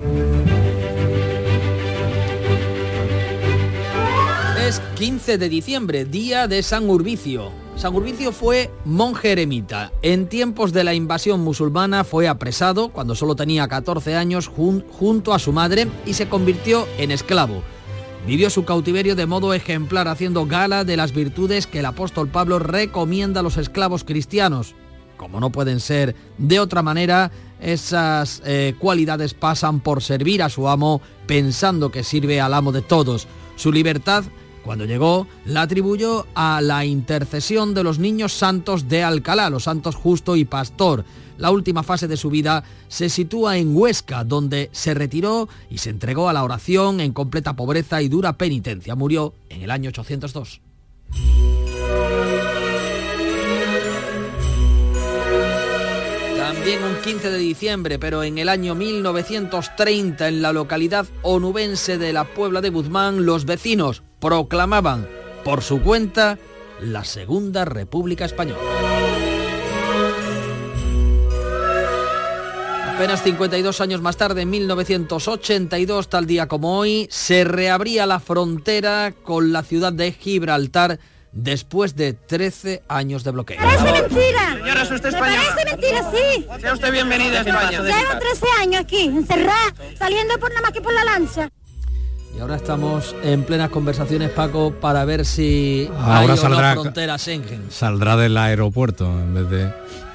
Es 15 de diciembre, día de San Urbicio. San Urbicio fue monje eremita. En tiempos de la invasión musulmana fue apresado cuando solo tenía 14 años jun- junto a su madre y se convirtió en esclavo. Vivió su cautiverio de modo ejemplar haciendo gala de las virtudes que el apóstol Pablo recomienda a los esclavos cristianos. Como no pueden ser de otra manera, esas eh, cualidades pasan por servir a su amo pensando que sirve al amo de todos. Su libertad, cuando llegó, la atribuyó a la intercesión de los niños santos de Alcalá, los santos justo y pastor. La última fase de su vida se sitúa en Huesca, donde se retiró y se entregó a la oración en completa pobreza y dura penitencia. Murió en el año 802. También un 15 de diciembre, pero en el año 1930, en la localidad onubense de la Puebla de Guzmán, los vecinos proclamaban por su cuenta la Segunda República Española. Apenas 52 años más tarde, en 1982, tal día como hoy, se reabría la frontera con la ciudad de Gibraltar después de 13 años de bloqueo. mentira! Señora, ¿es usted Me española? parece mentira, sí. Sea usted bienvenida a España. Llevo 13 años aquí, encerrada, saliendo por nada más que por la lanza. Y ahora estamos en plenas conversaciones, Paco, para ver si Ahora hay o no saldrá- frontera Schengen. Saldrá del aeropuerto en vez de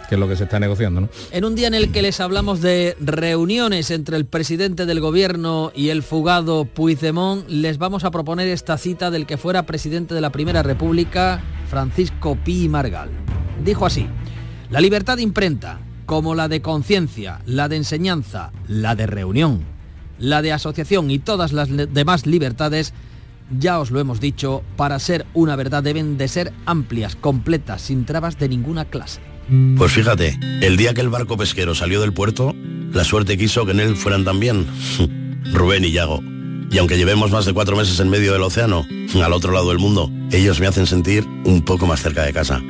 que es lo que se está negociando, ¿no? En un día en el que les hablamos de reuniones entre el presidente del gobierno y el fugado Puigdemont, les vamos a proponer esta cita del que fuera presidente de la Primera República, Francisco Pi Margal. Dijo así, la libertad de imprenta, como la de conciencia, la de enseñanza, la de reunión, la de asociación y todas las demás libertades, ya os lo hemos dicho, para ser una verdad deben de ser amplias, completas, sin trabas de ninguna clase. Pues fíjate, el día que el barco pesquero salió del puerto, la suerte quiso que en él fueran también *laughs* Rubén y Yago. Y aunque llevemos más de cuatro meses en medio del océano, al otro lado del mundo, ellos me hacen sentir un poco más cerca de casa.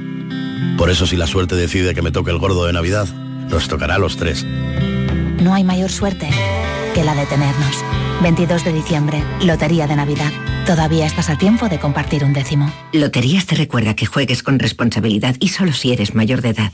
Por eso si la suerte decide que me toque el gordo de Navidad, nos tocará a los tres. No hay mayor suerte que la de tenernos. 22 de diciembre, Lotería de Navidad. Todavía estás a tiempo de compartir un décimo. Loterías te recuerda que juegues con responsabilidad y solo si eres mayor de edad.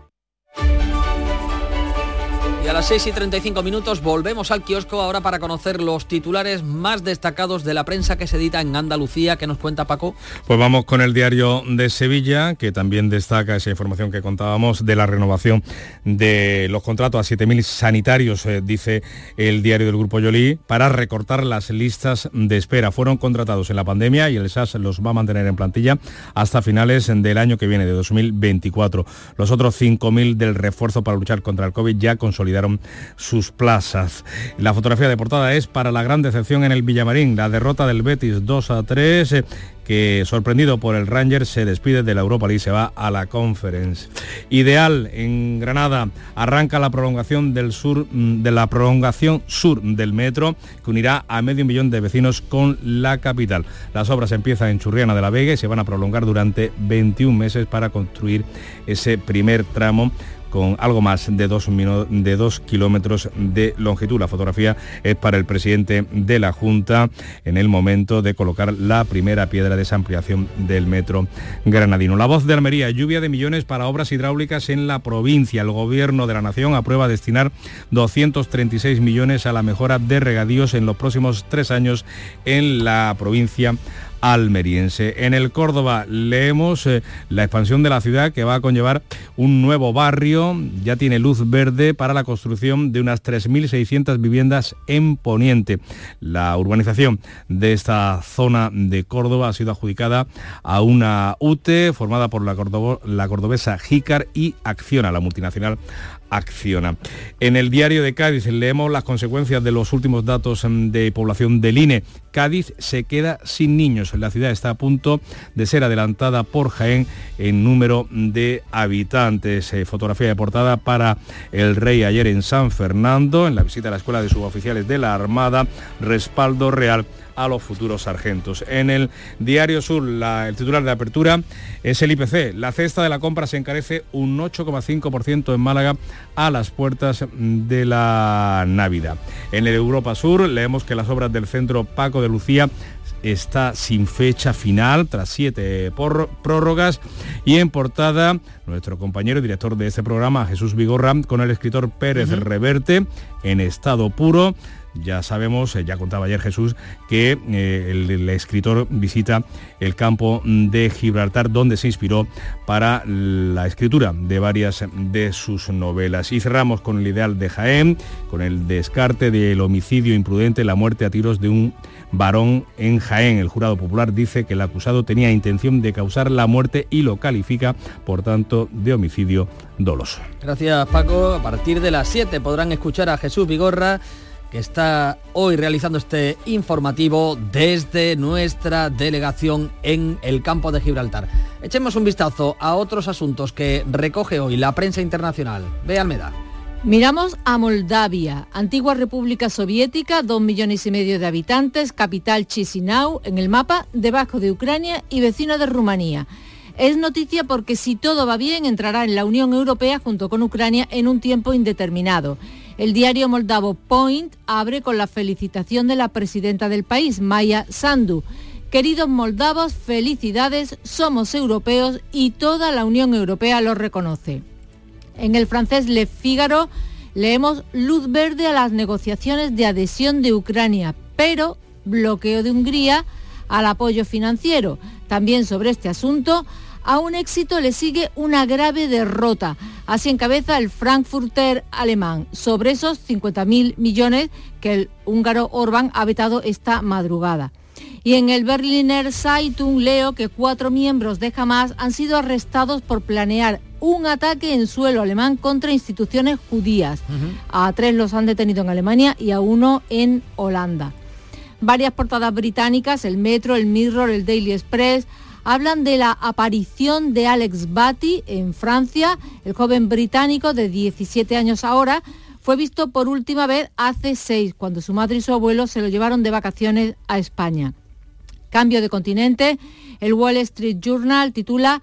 Y a las 6 y 35 minutos volvemos al kiosco ahora para conocer los titulares más destacados de la prensa que se edita en Andalucía. ¿Qué nos cuenta Paco? Pues vamos con el diario de Sevilla, que también destaca esa información que contábamos de la renovación de los contratos a 7.000 sanitarios, eh, dice el diario del Grupo Yolí, para recortar las listas de espera. Fueron contratados en la pandemia y el SAS los va a mantener en plantilla hasta finales del año que viene, de 2024. Los otros 5.000 del refuerzo para luchar contra el COVID ya consolidados sus plazas. La fotografía de portada es para la gran decepción en el Villamarín, la derrota del Betis 2 a 3 eh, que sorprendido por el Ranger se despide de la Europa League y se va a la Conference. Ideal en Granada arranca la prolongación del sur mm, de la prolongación sur del metro que unirá a medio millón de vecinos con la capital. Las obras empiezan en Churriana de la Vega y se van a prolongar durante 21 meses para construir ese primer tramo con algo más de dos, kilómetros de longitud. La fotografía es para el presidente de la Junta en el momento de colocar la primera piedra de esa ampliación del metro granadino. La voz de Almería, lluvia de millones para obras hidráulicas en la provincia. El gobierno de la nación aprueba destinar 236 millones a la mejora de regadíos en los próximos tres años en la provincia almeriense. En el Córdoba leemos eh, la expansión de la ciudad que va a conllevar un nuevo barrio, ya tiene luz verde para la construcción de unas 3.600 viviendas en Poniente. La urbanización de esta zona de Córdoba ha sido adjudicada a una UTE formada por la, la cordobesa Jícar y Acciona, la multinacional acciona. En el diario de Cádiz leemos las consecuencias de los últimos datos mm, de población del INE. Cádiz se queda sin niños. La ciudad está a punto de ser adelantada por Jaén en número de habitantes. Eh, fotografía de portada para el rey ayer en San Fernando, en la visita a la escuela de suboficiales de la Armada, respaldo real a los futuros sargentos. En el Diario Sur, el titular de apertura es el IPC. La cesta de la compra se encarece un 8,5% en Málaga a las puertas de la Navidad. En el Europa Sur leemos que las obras del centro Paco de Lucía está sin fecha final tras siete prórrogas. Y en portada nuestro compañero y director de este programa Jesús Vigorra con el escritor Pérez Reverte en estado puro. Ya sabemos, eh, ya contaba ayer Jesús, que eh, el, escritor visita el campo de Gibraltar, donde se inspiró para la escritura de varias de sus novelas. Y cerramos con el ideal de Jaén, con el descarte del homicidio imprudente, la muerte a tiros de un varón en Jaén. El jurado popular dice que el acusado tenía intención de causar la muerte y lo califica, por tanto, de homicidio doloso. Gracias Paco. A partir de las 7 podrán escuchar a Jesús Vigorra que está hoy realizando este informativo desde nuestra delegación en el campo de Gibraltar. Echemos un vistazo a otros asuntos que recoge hoy la prensa internacional. Ve Almeda. Miramos a Moldavia, antigua república soviética, dos millones y medio de habitantes, capital Chisinau, en el mapa, debajo de Ucrania y vecino de Rumanía. Es noticia porque si todo va bien entrará en la Unión Europea junto con Ucrania en un tiempo indeterminado. El diario moldavo Point abre con la felicitación de la presidenta del país, Maya Sandu. Queridos moldavos, felicidades, somos europeos y toda la Unión Europea lo reconoce. En el francés Le Figaro leemos luz verde a las negociaciones de adhesión de Ucrania, pero bloqueo de Hungría al apoyo financiero. También sobre este asunto, a un éxito le sigue una grave derrota. Así encabeza el Frankfurter alemán sobre esos 50.000 millones que el húngaro Orbán ha vetado esta madrugada. Y en el Berliner Zeitung leo que cuatro miembros de Hamas han sido arrestados por planear un ataque en suelo alemán contra instituciones judías. A tres los han detenido en Alemania y a uno en Holanda. Varias portadas británicas, el Metro, el Mirror, el Daily Express, hablan de la aparición de Alex Batty en Francia. El joven británico de 17 años ahora fue visto por última vez hace seis, cuando su madre y su abuelo se lo llevaron de vacaciones a España. Cambio de continente, el Wall Street Journal titula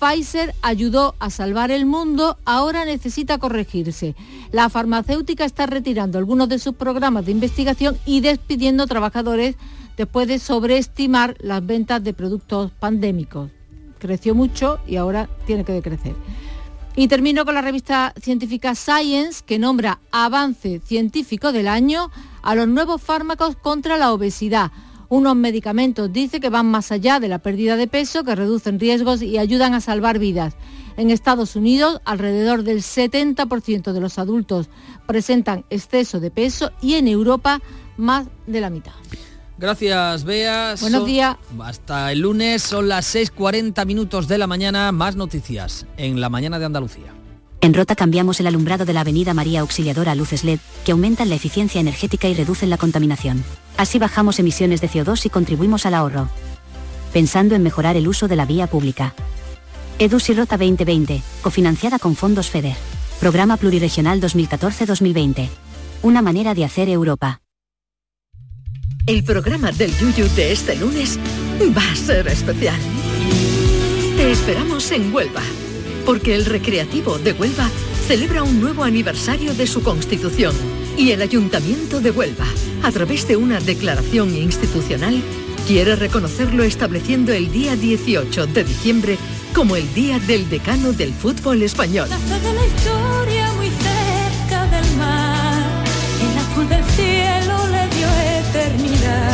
Pfizer ayudó a salvar el mundo, ahora necesita corregirse. La farmacéutica está retirando algunos de sus programas de investigación y despidiendo trabajadores después de sobreestimar las ventas de productos pandémicos. Creció mucho y ahora tiene que decrecer. Y termino con la revista científica Science, que nombra avance científico del año a los nuevos fármacos contra la obesidad. Unos medicamentos dice que van más allá de la pérdida de peso, que reducen riesgos y ayudan a salvar vidas. En Estados Unidos, alrededor del 70% de los adultos presentan exceso de peso y en Europa, más de la mitad. Gracias, Bea. Buenos días. Hasta el lunes, son las 6.40 minutos de la mañana. Más noticias en la mañana de Andalucía. En Rota cambiamos el alumbrado de la Avenida María Auxiliadora a luces LED, que aumentan la eficiencia energética y reducen la contaminación. Así bajamos emisiones de CO2 y contribuimos al ahorro. Pensando en mejorar el uso de la vía pública. EDUS Rota 2020, cofinanciada con fondos FEDER. Programa Pluriregional 2014-2020. Una manera de hacer Europa. El programa del Yuyu de este lunes va a ser especial. Te esperamos en Huelva, porque el Recreativo de Huelva celebra un nuevo aniversario de su constitución y el Ayuntamiento de Huelva, a través de una declaración institucional, quiere reconocerlo estableciendo el día 18 de diciembre como el Día del Decano del Fútbol Español.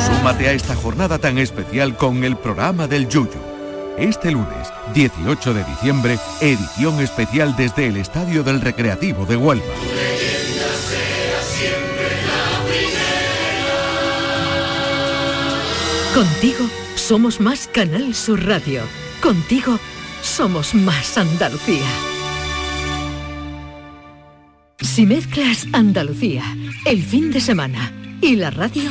Súmate a esta jornada tan especial con el programa del Yuyu. Este lunes, 18 de diciembre, edición especial desde el Estadio del Recreativo de Huelva. Contigo somos más Canal Sur Radio. Contigo somos más Andalucía. Si mezclas Andalucía, el fin de semana y la radio,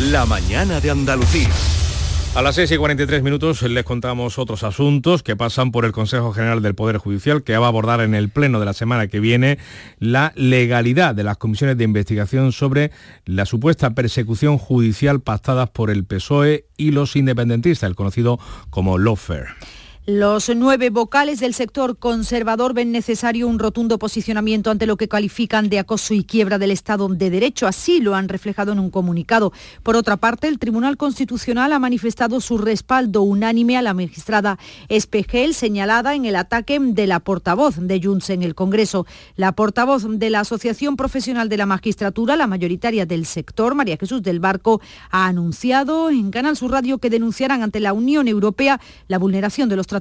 La mañana de Andalucía. A las 6 y 43 minutos les contamos otros asuntos que pasan por el Consejo General del Poder Judicial, que va a abordar en el Pleno de la semana que viene la legalidad de las comisiones de investigación sobre la supuesta persecución judicial pactadas por el PSOE y los independentistas, el conocido como lawfare. Los nueve vocales del sector conservador ven necesario un rotundo posicionamiento ante lo que califican de acoso y quiebra del Estado de Derecho. Así lo han reflejado en un comunicado. Por otra parte, el Tribunal Constitucional ha manifestado su respaldo unánime a la magistrada Espejel, señalada en el ataque de la portavoz de Junts en el Congreso. La portavoz de la Asociación Profesional de la Magistratura, la mayoritaria del sector, María Jesús del Barco, ha anunciado en Canal Sur Radio que denunciarán ante la Unión Europea la vulneración de los tratados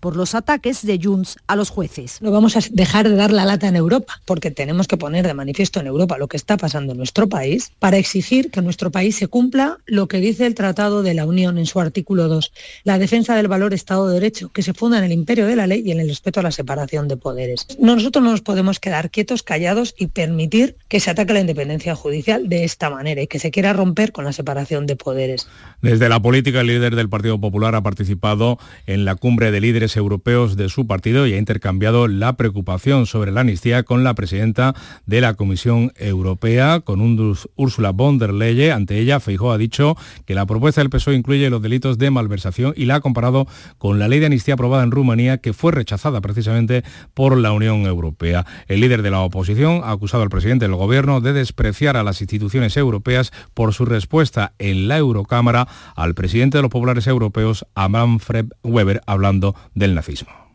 por los ataques de Junts a los jueces. No vamos a dejar de dar la lata en Europa, porque tenemos que poner de manifiesto en Europa lo que está pasando en nuestro país para exigir que nuestro país se cumpla lo que dice el Tratado de la Unión en su artículo 2, la defensa del valor Estado de Derecho, que se funda en el imperio de la ley y en el respeto a la separación de poderes. Nosotros no nos podemos quedar quietos, callados y permitir que se ataque la independencia judicial de esta manera y que se quiera romper con la separación de poderes. Desde la política, el líder del Partido Popular ha participado en la cumbre de líderes europeos de su partido y ha intercambiado la preocupación sobre la amnistía con la presidenta de la Comisión Europea, con un Ursula von der Leyen. Ante ella, Feijó ha dicho que la propuesta del PSOE incluye los delitos de malversación y la ha comparado con la ley de amnistía aprobada en Rumanía, que fue rechazada precisamente por la Unión Europea. El líder de la oposición ha acusado al presidente del gobierno de despreciar a las instituciones europeas por su respuesta en la Eurocámara al presidente de los populares europeos, Manfred Weber,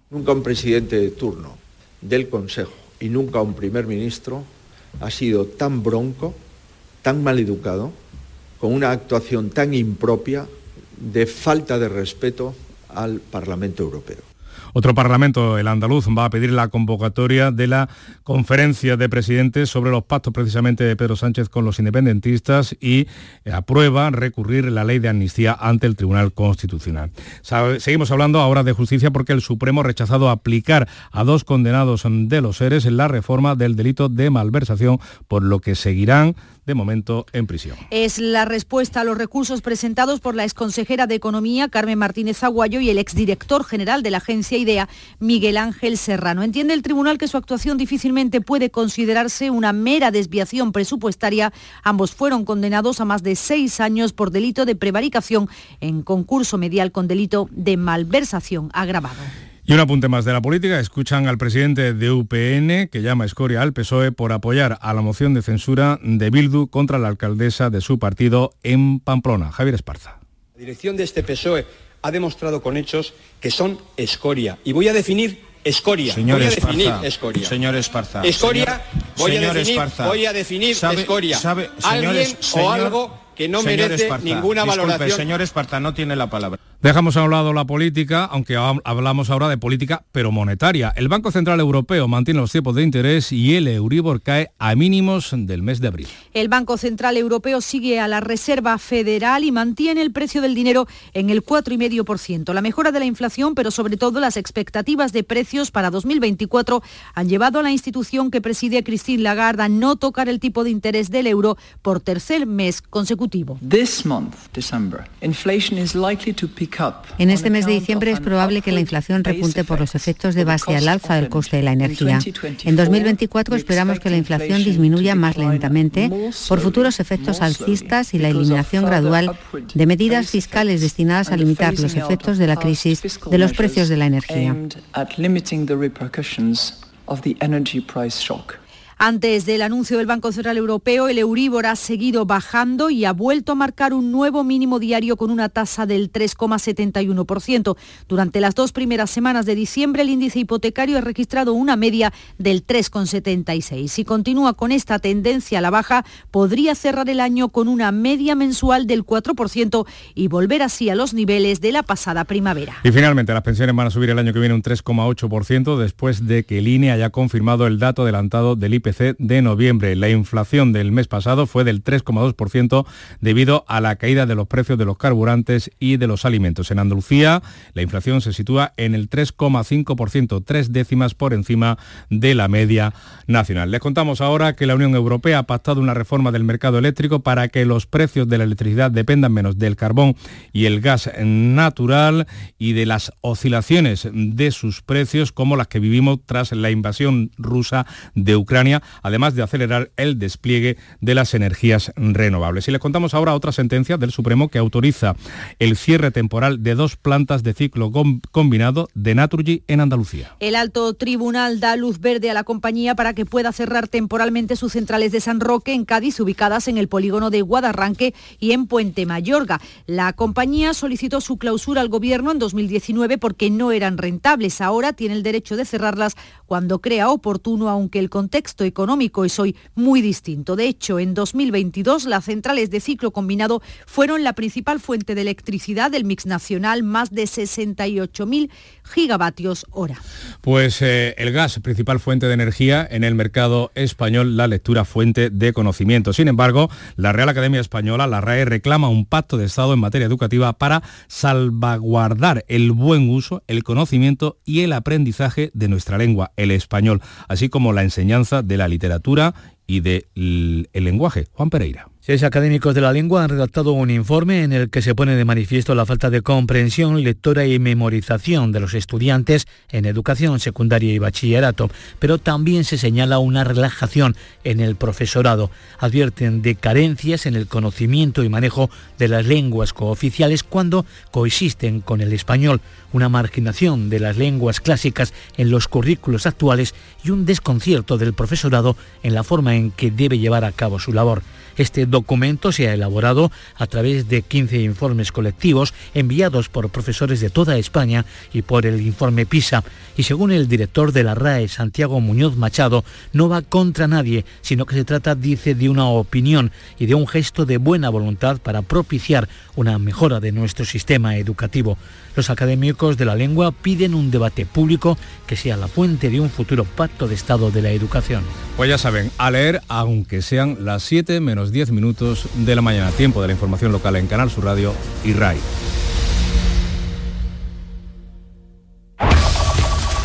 Nunca un presidente de turno del Consejo y nunca un primer ministro ha sido tan bronco, tan mal educado con una actuación tan impropia de falta de respeto al Parlamento Europeo. Otro parlamento, el andaluz, va a pedir la convocatoria de la conferencia de presidentes sobre los pactos precisamente de Pedro Sánchez con los independentistas y aprueba recurrir la ley de amnistía ante el Tribunal Constitucional. Seguimos hablando ahora de justicia porque el Supremo ha rechazado aplicar a dos condenados de los seres la reforma del delito de malversación, por lo que seguirán de momento en prisión. Es la respuesta a los recursos presentados por la exconsejera de Economía, Carmen Martínez Aguayo, y el exdirector general de la agencia IDEA, Miguel Ángel Serrano. Entiende el tribunal que su actuación difícilmente puede considerarse una mera desviación presupuestaria. Ambos fueron condenados a más de seis años por delito de prevaricación en concurso medial con delito de malversación agravado. Y un apunte más de la política. Escuchan al presidente de UPN, que llama escoria al PSOE, por apoyar a la moción de censura de Bildu contra la alcaldesa de su partido en Pamplona. Javier Esparza. La dirección de este PSOE ha demostrado con hechos que son escoria. Y voy a definir escoria. Señor voy a Esparza, definir escoria. Señor Esparza. Escoria, señor, voy, señor a definir, Esparza, voy a definir sabe, escoria. Sabe, Alguien o algo que no señor merece ninguna disculpe, valoración. Señor Esparza, no tiene la palabra. Dejamos a un lado la política, aunque hablamos ahora de política, pero monetaria. El Banco Central Europeo mantiene los tipos de interés y el Euribor cae a mínimos del mes de abril. El Banco Central Europeo sigue a la Reserva Federal y mantiene el precio del dinero en el 4,5%. La mejora de la inflación, pero sobre todo las expectativas de precios para 2024, han llevado a la institución que preside Christine Lagarde a no tocar el tipo de interés del euro por tercer mes consecutivo. En este mes de diciembre es probable que la inflación repunte por los efectos de base al alza del coste de la energía. En 2024 esperamos que la inflación disminuya más lentamente por futuros efectos alcistas y la eliminación gradual de medidas fiscales destinadas a limitar los efectos de la crisis de los precios de la energía. Antes del anuncio del Banco Central Europeo, el Euribor ha seguido bajando y ha vuelto a marcar un nuevo mínimo diario con una tasa del 3,71%. Durante las dos primeras semanas de diciembre, el índice hipotecario ha registrado una media del 3,76. Si continúa con esta tendencia a la baja, podría cerrar el año con una media mensual del 4% y volver así a los niveles de la pasada primavera. Y finalmente, las pensiones van a subir el año que viene un 3,8% después de que el INE haya confirmado el dato adelantado del IPC de noviembre. La inflación del mes pasado fue del 3,2% debido a la caída de los precios de los carburantes y de los alimentos. En Andalucía la inflación se sitúa en el 3,5%, tres décimas por encima de la media nacional. Les contamos ahora que la Unión Europea ha pactado una reforma del mercado eléctrico para que los precios de la electricidad dependan menos del carbón y el gas natural y de las oscilaciones de sus precios como las que vivimos tras la invasión rusa de Ucrania además de acelerar el despliegue de las energías renovables. Y les contamos ahora otra sentencia del Supremo que autoriza el cierre temporal de dos plantas de ciclo combinado de Naturgy en Andalucía. El alto tribunal da luz verde a la compañía para que pueda cerrar temporalmente sus centrales de San Roque en Cádiz, ubicadas en el polígono de Guadarranque y en Puente Mayorga. La compañía solicitó su clausura al gobierno en 2019 porque no eran rentables. Ahora tiene el derecho de cerrarlas cuando crea oportuno, aunque el contexto económico es hoy muy distinto. De hecho, en 2022 las centrales de ciclo combinado fueron la principal fuente de electricidad del mix nacional, más de 68.000 gigavatios hora. Pues eh, el gas, principal fuente de energía en el mercado español, la lectura fuente de conocimiento. Sin embargo, la Real Academia Española, la RAE, reclama un pacto de Estado en materia educativa para salvaguardar el buen uso, el conocimiento y el aprendizaje de nuestra lengua, el español, así como la enseñanza de la literatura y del lenguaje. Juan Pereira. Seis académicos de la lengua han redactado un informe en el que se pone de manifiesto la falta de comprensión, lectura y memorización de los estudiantes en educación secundaria y bachillerato, pero también se señala una relajación en el profesorado. Advierten de carencias en el conocimiento y manejo de las lenguas cooficiales cuando coexisten con el español, una marginación de las lenguas clásicas en los currículos actuales y un desconcierto del profesorado en la forma en que debe llevar a cabo su labor. Este documento se ha elaborado a través de 15 informes colectivos enviados por profesores de toda España y por el informe PISA. Y según el director de la RAE, Santiago Muñoz Machado, no va contra nadie, sino que se trata, dice, de una opinión y de un gesto de buena voluntad para propiciar una mejora de nuestro sistema educativo. Los académicos de la lengua piden un debate público que sea la fuente de un futuro pacto de Estado de la educación. Pues ya saben, a leer, aunque sean las 7 menos 10 minutos de la mañana, tiempo de la información local en Canal Sur Radio y RAI.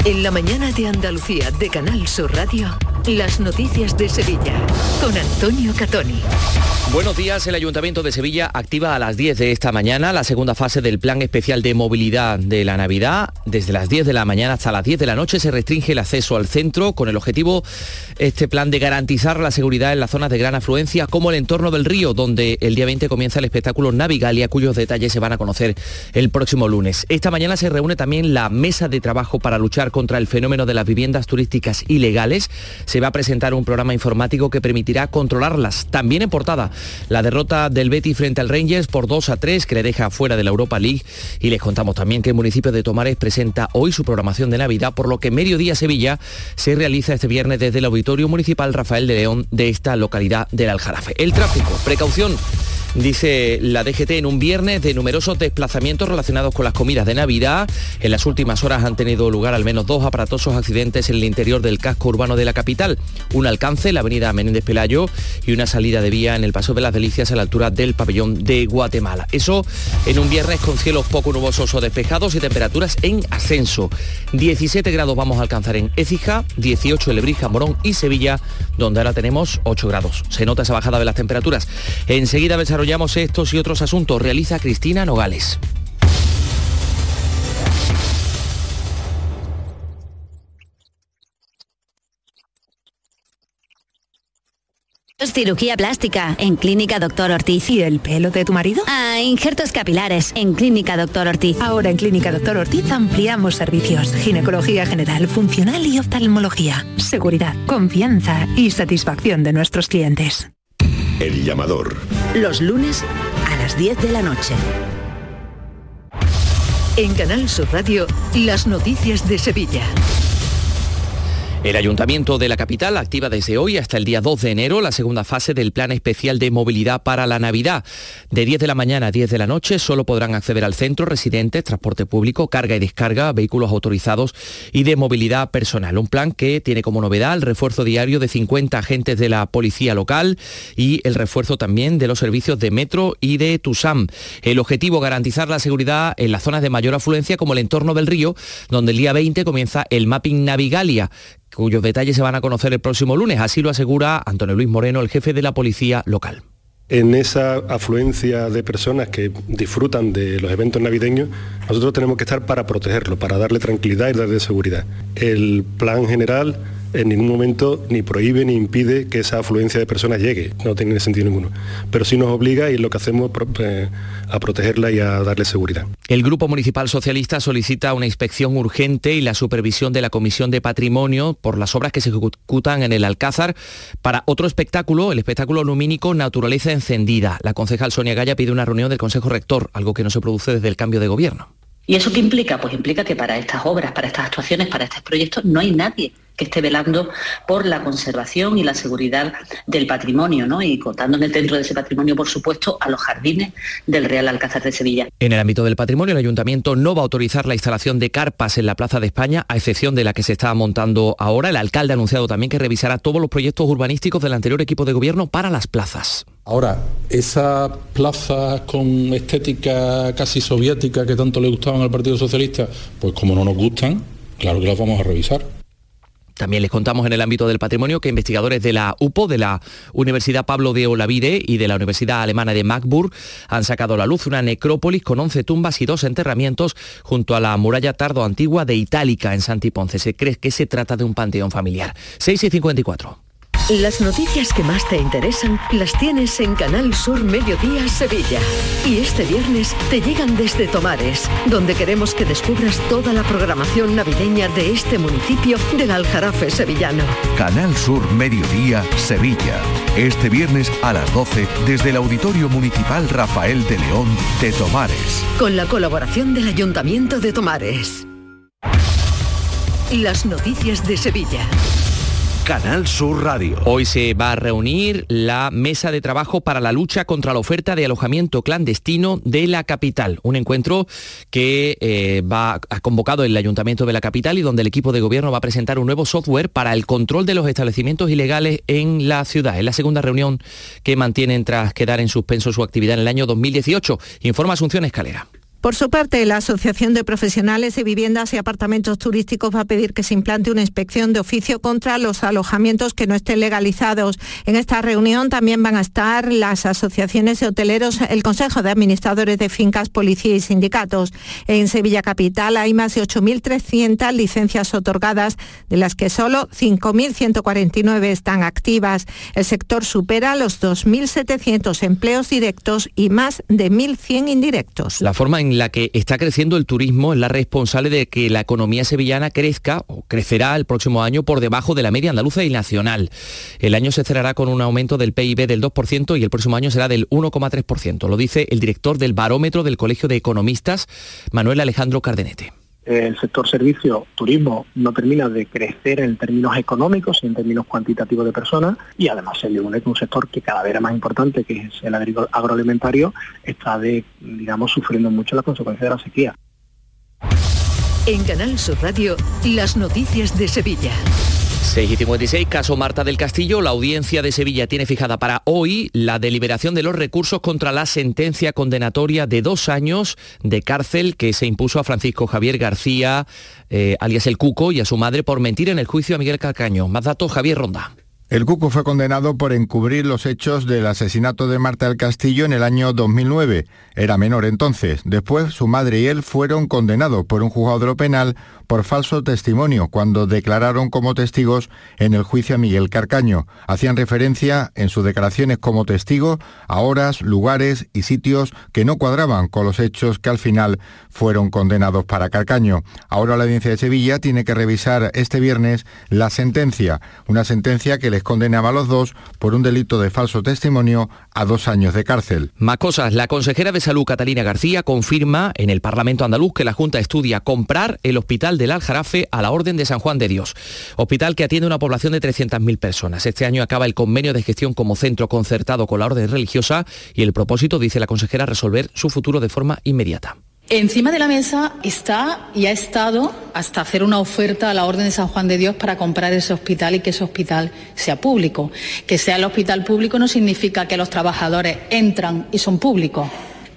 En la mañana de Andalucía de Canal Sur Radio, las noticias de Sevilla con Antonio Catoni. Buenos días, el Ayuntamiento de Sevilla activa a las 10 de esta mañana la segunda fase del Plan Especial de Movilidad de la Navidad. Desde las 10 de la mañana hasta las 10 de la noche se restringe el acceso al centro con el objetivo, este plan, de garantizar la seguridad en las zonas de gran afluencia como el entorno del río, donde el día 20 comienza el espectáculo Navigalia, cuyos detalles se van a conocer el próximo lunes. Esta mañana se reúne también la mesa de trabajo para luchar contra el fenómeno de las viviendas turísticas ilegales. Se va a presentar un programa informático que permitirá controlarlas. También en portada la derrota del Betty frente al Rangers por 2 a 3 que le deja fuera de la Europa League y les contamos también que el municipio de Tomares presenta hoy su programación de Navidad por lo que Mediodía Sevilla se realiza este viernes desde el Auditorio Municipal Rafael de León de esta localidad del Aljarafe. El tráfico, precaución dice la DGT en un viernes de numerosos desplazamientos relacionados con las comidas de Navidad. En las últimas horas han tenido lugar al menos dos aparatosos accidentes en el interior del casco urbano de la capital. Un alcance, la avenida Menéndez Pelayo, y una salida de vía en el Paso de las Delicias a la altura del pabellón de Guatemala. Eso en un viernes con cielos poco nubosos o despejados y temperaturas en ascenso. 17 grados vamos a alcanzar en Écija, 18 en Lebrija, Morón y Sevilla, donde ahora tenemos 8 grados. Se nota esa bajada de las temperaturas. Enseguida desarrollamos estos y otros asuntos. Realiza Cristina Nogales. Cirugía plástica en Clínica Doctor Ortiz. ¿Y el pelo de tu marido? Ah, injertos capilares en Clínica Doctor Ortiz. Ahora en Clínica Doctor Ortiz ampliamos servicios. Ginecología general, funcional y oftalmología. Seguridad, confianza y satisfacción de nuestros clientes. El llamador. Los lunes a las 10 de la noche. En Canal Sur Radio, las noticias de Sevilla. El Ayuntamiento de la capital activa desde hoy hasta el día 2 de enero la segunda fase del Plan Especial de Movilidad para la Navidad. De 10 de la mañana a 10 de la noche solo podrán acceder al centro residentes, transporte público, carga y descarga, vehículos autorizados y de movilidad personal. Un plan que tiene como novedad el refuerzo diario de 50 agentes de la policía local y el refuerzo también de los servicios de metro y de TUSAM. El objetivo, garantizar la seguridad en las zonas de mayor afluencia como el entorno del río, donde el día 20 comienza el mapping Navigalia cuyos detalles se van a conocer el próximo lunes. Así lo asegura Antonio Luis Moreno, el jefe de la policía local. En esa afluencia de personas que disfrutan de los eventos navideños, nosotros tenemos que estar para protegerlo, para darle tranquilidad y darle seguridad. El plan general en ningún momento ni prohíbe ni impide que esa afluencia de personas llegue, no tiene sentido ninguno. Pero sí nos obliga y lo que hacemos eh, a protegerla y a darle seguridad. El Grupo Municipal Socialista solicita una inspección urgente y la supervisión de la Comisión de Patrimonio por las obras que se ejecutan en el Alcázar para otro espectáculo, el espectáculo lumínico Naturaleza Encendida. La concejal Sonia Gaya pide una reunión del Consejo Rector, algo que no se produce desde el cambio de gobierno. ¿Y eso qué implica? Pues implica que para estas obras, para estas actuaciones, para estos proyectos, no hay nadie que esté velando por la conservación y la seguridad del patrimonio, ¿no? Y contando en el dentro de ese patrimonio, por supuesto, a los jardines del Real Alcázar de Sevilla. En el ámbito del patrimonio, el ayuntamiento no va a autorizar la instalación de carpas en la Plaza de España, a excepción de la que se está montando ahora. El alcalde ha anunciado también que revisará todos los proyectos urbanísticos del anterior equipo de gobierno para las plazas. Ahora, esas plazas con estética casi soviética que tanto le gustaban al Partido Socialista, pues como no nos gustan, claro que las vamos a revisar. También les contamos en el ámbito del patrimonio que investigadores de la UPO, de la Universidad Pablo de Olavide y de la Universidad Alemana de Magburg han sacado a la luz una necrópolis con 11 tumbas y dos enterramientos junto a la muralla tardo antigua de Itálica en Santiponce. Se cree que se trata de un panteón familiar. 6 y 54. Las noticias que más te interesan las tienes en Canal Sur Mediodía Sevilla. Y este viernes te llegan desde Tomares, donde queremos que descubras toda la programación navideña de este municipio del Aljarafe sevillano. Canal Sur Mediodía Sevilla. Este viernes a las 12 desde el Auditorio Municipal Rafael de León de Tomares. Con la colaboración del Ayuntamiento de Tomares. Las noticias de Sevilla. Canal Sur Radio. Hoy se va a reunir la mesa de trabajo para la lucha contra la oferta de alojamiento clandestino de la capital. Un encuentro que eh, va ha convocado el Ayuntamiento de la capital y donde el equipo de gobierno va a presentar un nuevo software para el control de los establecimientos ilegales en la ciudad. Es la segunda reunión que mantienen tras quedar en suspenso su actividad en el año 2018. Informa Asunción Escalera. Por su parte, la Asociación de Profesionales de Viviendas y Apartamentos Turísticos va a pedir que se implante una inspección de oficio contra los alojamientos que no estén legalizados. En esta reunión también van a estar las asociaciones de hoteleros, el Consejo de Administradores de Fincas, Policía y Sindicatos. En Sevilla Capital hay más de 8.300 licencias otorgadas, de las que solo 5.149 están activas. El sector supera los 2.700 empleos directos y más de 1.100 indirectos. La forma en la que está creciendo el turismo es la responsable de que la economía sevillana crezca o crecerá el próximo año por debajo de la media andaluza y nacional. El año se cerrará con un aumento del PIB del 2% y el próximo año será del 1,3%. Lo dice el director del barómetro del Colegio de Economistas, Manuel Alejandro Cardenete el sector servicio, turismo, no termina de crecer en términos económicos y en términos cuantitativos de personas y además se le une con un sector que cada vez era más importante, que es el agroalimentario, está digamos, sufriendo mucho las consecuencias de la sequía. En Canal Sur Radio, las noticias de Sevilla. 6 y 56, caso Marta del Castillo. La audiencia de Sevilla tiene fijada para hoy la deliberación de los recursos contra la sentencia condenatoria de dos años de cárcel que se impuso a Francisco Javier García, eh, alias el Cuco, y a su madre por mentir en el juicio a Miguel Calcaño. Más datos, Javier Ronda. El Cuco fue condenado por encubrir los hechos del asesinato de Marta del Castillo en el año 2009. Era menor entonces. Después, su madre y él fueron condenados por un juzgado de lo penal por falso testimonio cuando declararon como testigos en el juicio a Miguel Carcaño. Hacían referencia en sus declaraciones como testigo a horas, lugares y sitios que no cuadraban con los hechos que al final fueron condenados para Carcaño. Ahora la audiencia de Sevilla tiene que revisar este viernes la sentencia, una sentencia que condenaba a los dos por un delito de falso testimonio a dos años de cárcel. Más cosas, la consejera de Salud Catalina García confirma en el Parlamento andaluz que la Junta estudia comprar el hospital del Aljarafe a la Orden de San Juan de Dios. Hospital que atiende una población de 300.000 personas. Este año acaba el convenio de gestión como centro concertado con la Orden religiosa y el propósito, dice la consejera, resolver su futuro de forma inmediata. Encima de la mesa está y ha estado hasta hacer una oferta a la Orden de San Juan de Dios para comprar ese hospital y que ese hospital sea público. Que sea el hospital público no significa que los trabajadores entran y son públicos.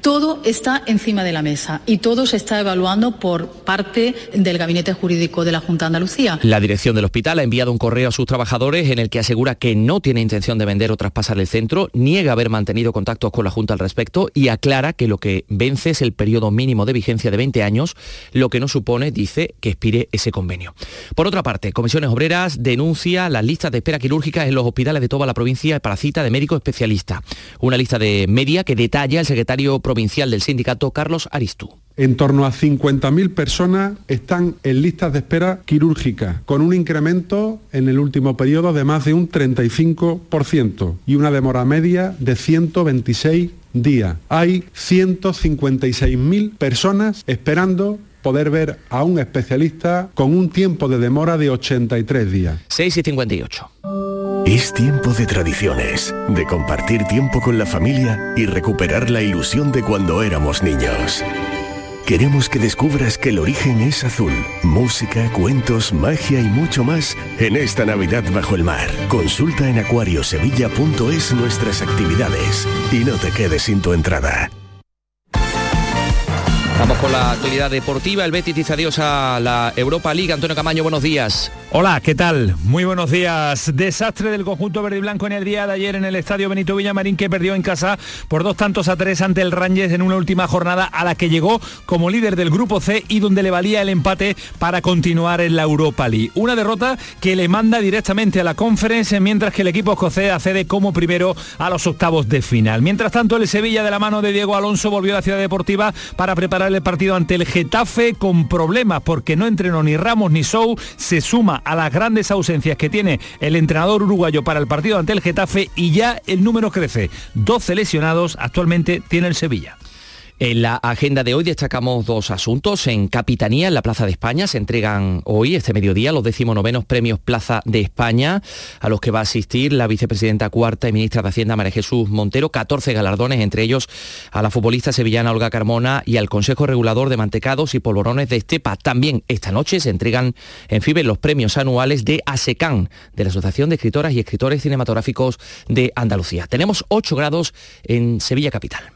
Todo está encima de la mesa y todo se está evaluando por parte del Gabinete Jurídico de la Junta de Andalucía. La dirección del hospital ha enviado un correo a sus trabajadores en el que asegura que no tiene intención de vender o traspasar el centro, niega haber mantenido contactos con la Junta al respecto y aclara que lo que vence es el periodo mínimo de vigencia de 20 años, lo que no supone, dice, que expire ese convenio. Por otra parte, Comisiones Obreras denuncia las listas de espera quirúrgicas en los hospitales de toda la provincia para cita de médico especialista. Una lista de media que detalla el secretario provincial del sindicato Carlos Aristú. En torno a 50.000 personas están en listas de espera quirúrgica, con un incremento en el último periodo de más de un 35% y una demora media de 126 días. Hay 156.000 personas esperando poder ver a un especialista con un tiempo de demora de 83 días. 6 y 58. Es tiempo de tradiciones, de compartir tiempo con la familia y recuperar la ilusión de cuando éramos niños. Queremos que descubras que el origen es azul. Música, cuentos, magia y mucho más en esta Navidad bajo el mar. Consulta en acuariosevilla.es nuestras actividades y no te quedes sin tu entrada. Vamos con la actualidad deportiva. El Betis dice adiós a la Europa League. Antonio Camaño, buenos días. Hola, ¿qué tal? Muy buenos días. Desastre del conjunto verde y blanco en el día de ayer en el estadio Benito Villamarín que perdió en casa por dos tantos a tres ante el Rangers en una última jornada a la que llegó como líder del grupo C y donde le valía el empate para continuar en la Europa League. Una derrota que le manda directamente a la conferencia mientras que el equipo escocés accede como primero a los octavos de final. Mientras tanto, el Sevilla de la mano de Diego Alonso volvió a la ciudad deportiva para preparar el partido ante el Getafe con problemas porque no entrenó ni Ramos ni Sou, se suma a las grandes ausencias que tiene el entrenador uruguayo para el partido ante el Getafe y ya el número crece. 12 lesionados actualmente tiene el Sevilla. En la agenda de hoy destacamos dos asuntos. En Capitanía, en la Plaza de España, se entregan hoy, este mediodía, los decimonovenos premios Plaza de España, a los que va a asistir la vicepresidenta cuarta y ministra de Hacienda, María Jesús Montero. 14 galardones, entre ellos a la futbolista sevillana Olga Carmona y al Consejo Regulador de Mantecados y Polvorones de Estepa. También esta noche se entregan en FIBE los premios anuales de ASECAN, de la Asociación de Escritoras y Escritores Cinematográficos de Andalucía. Tenemos 8 grados en Sevilla Capital.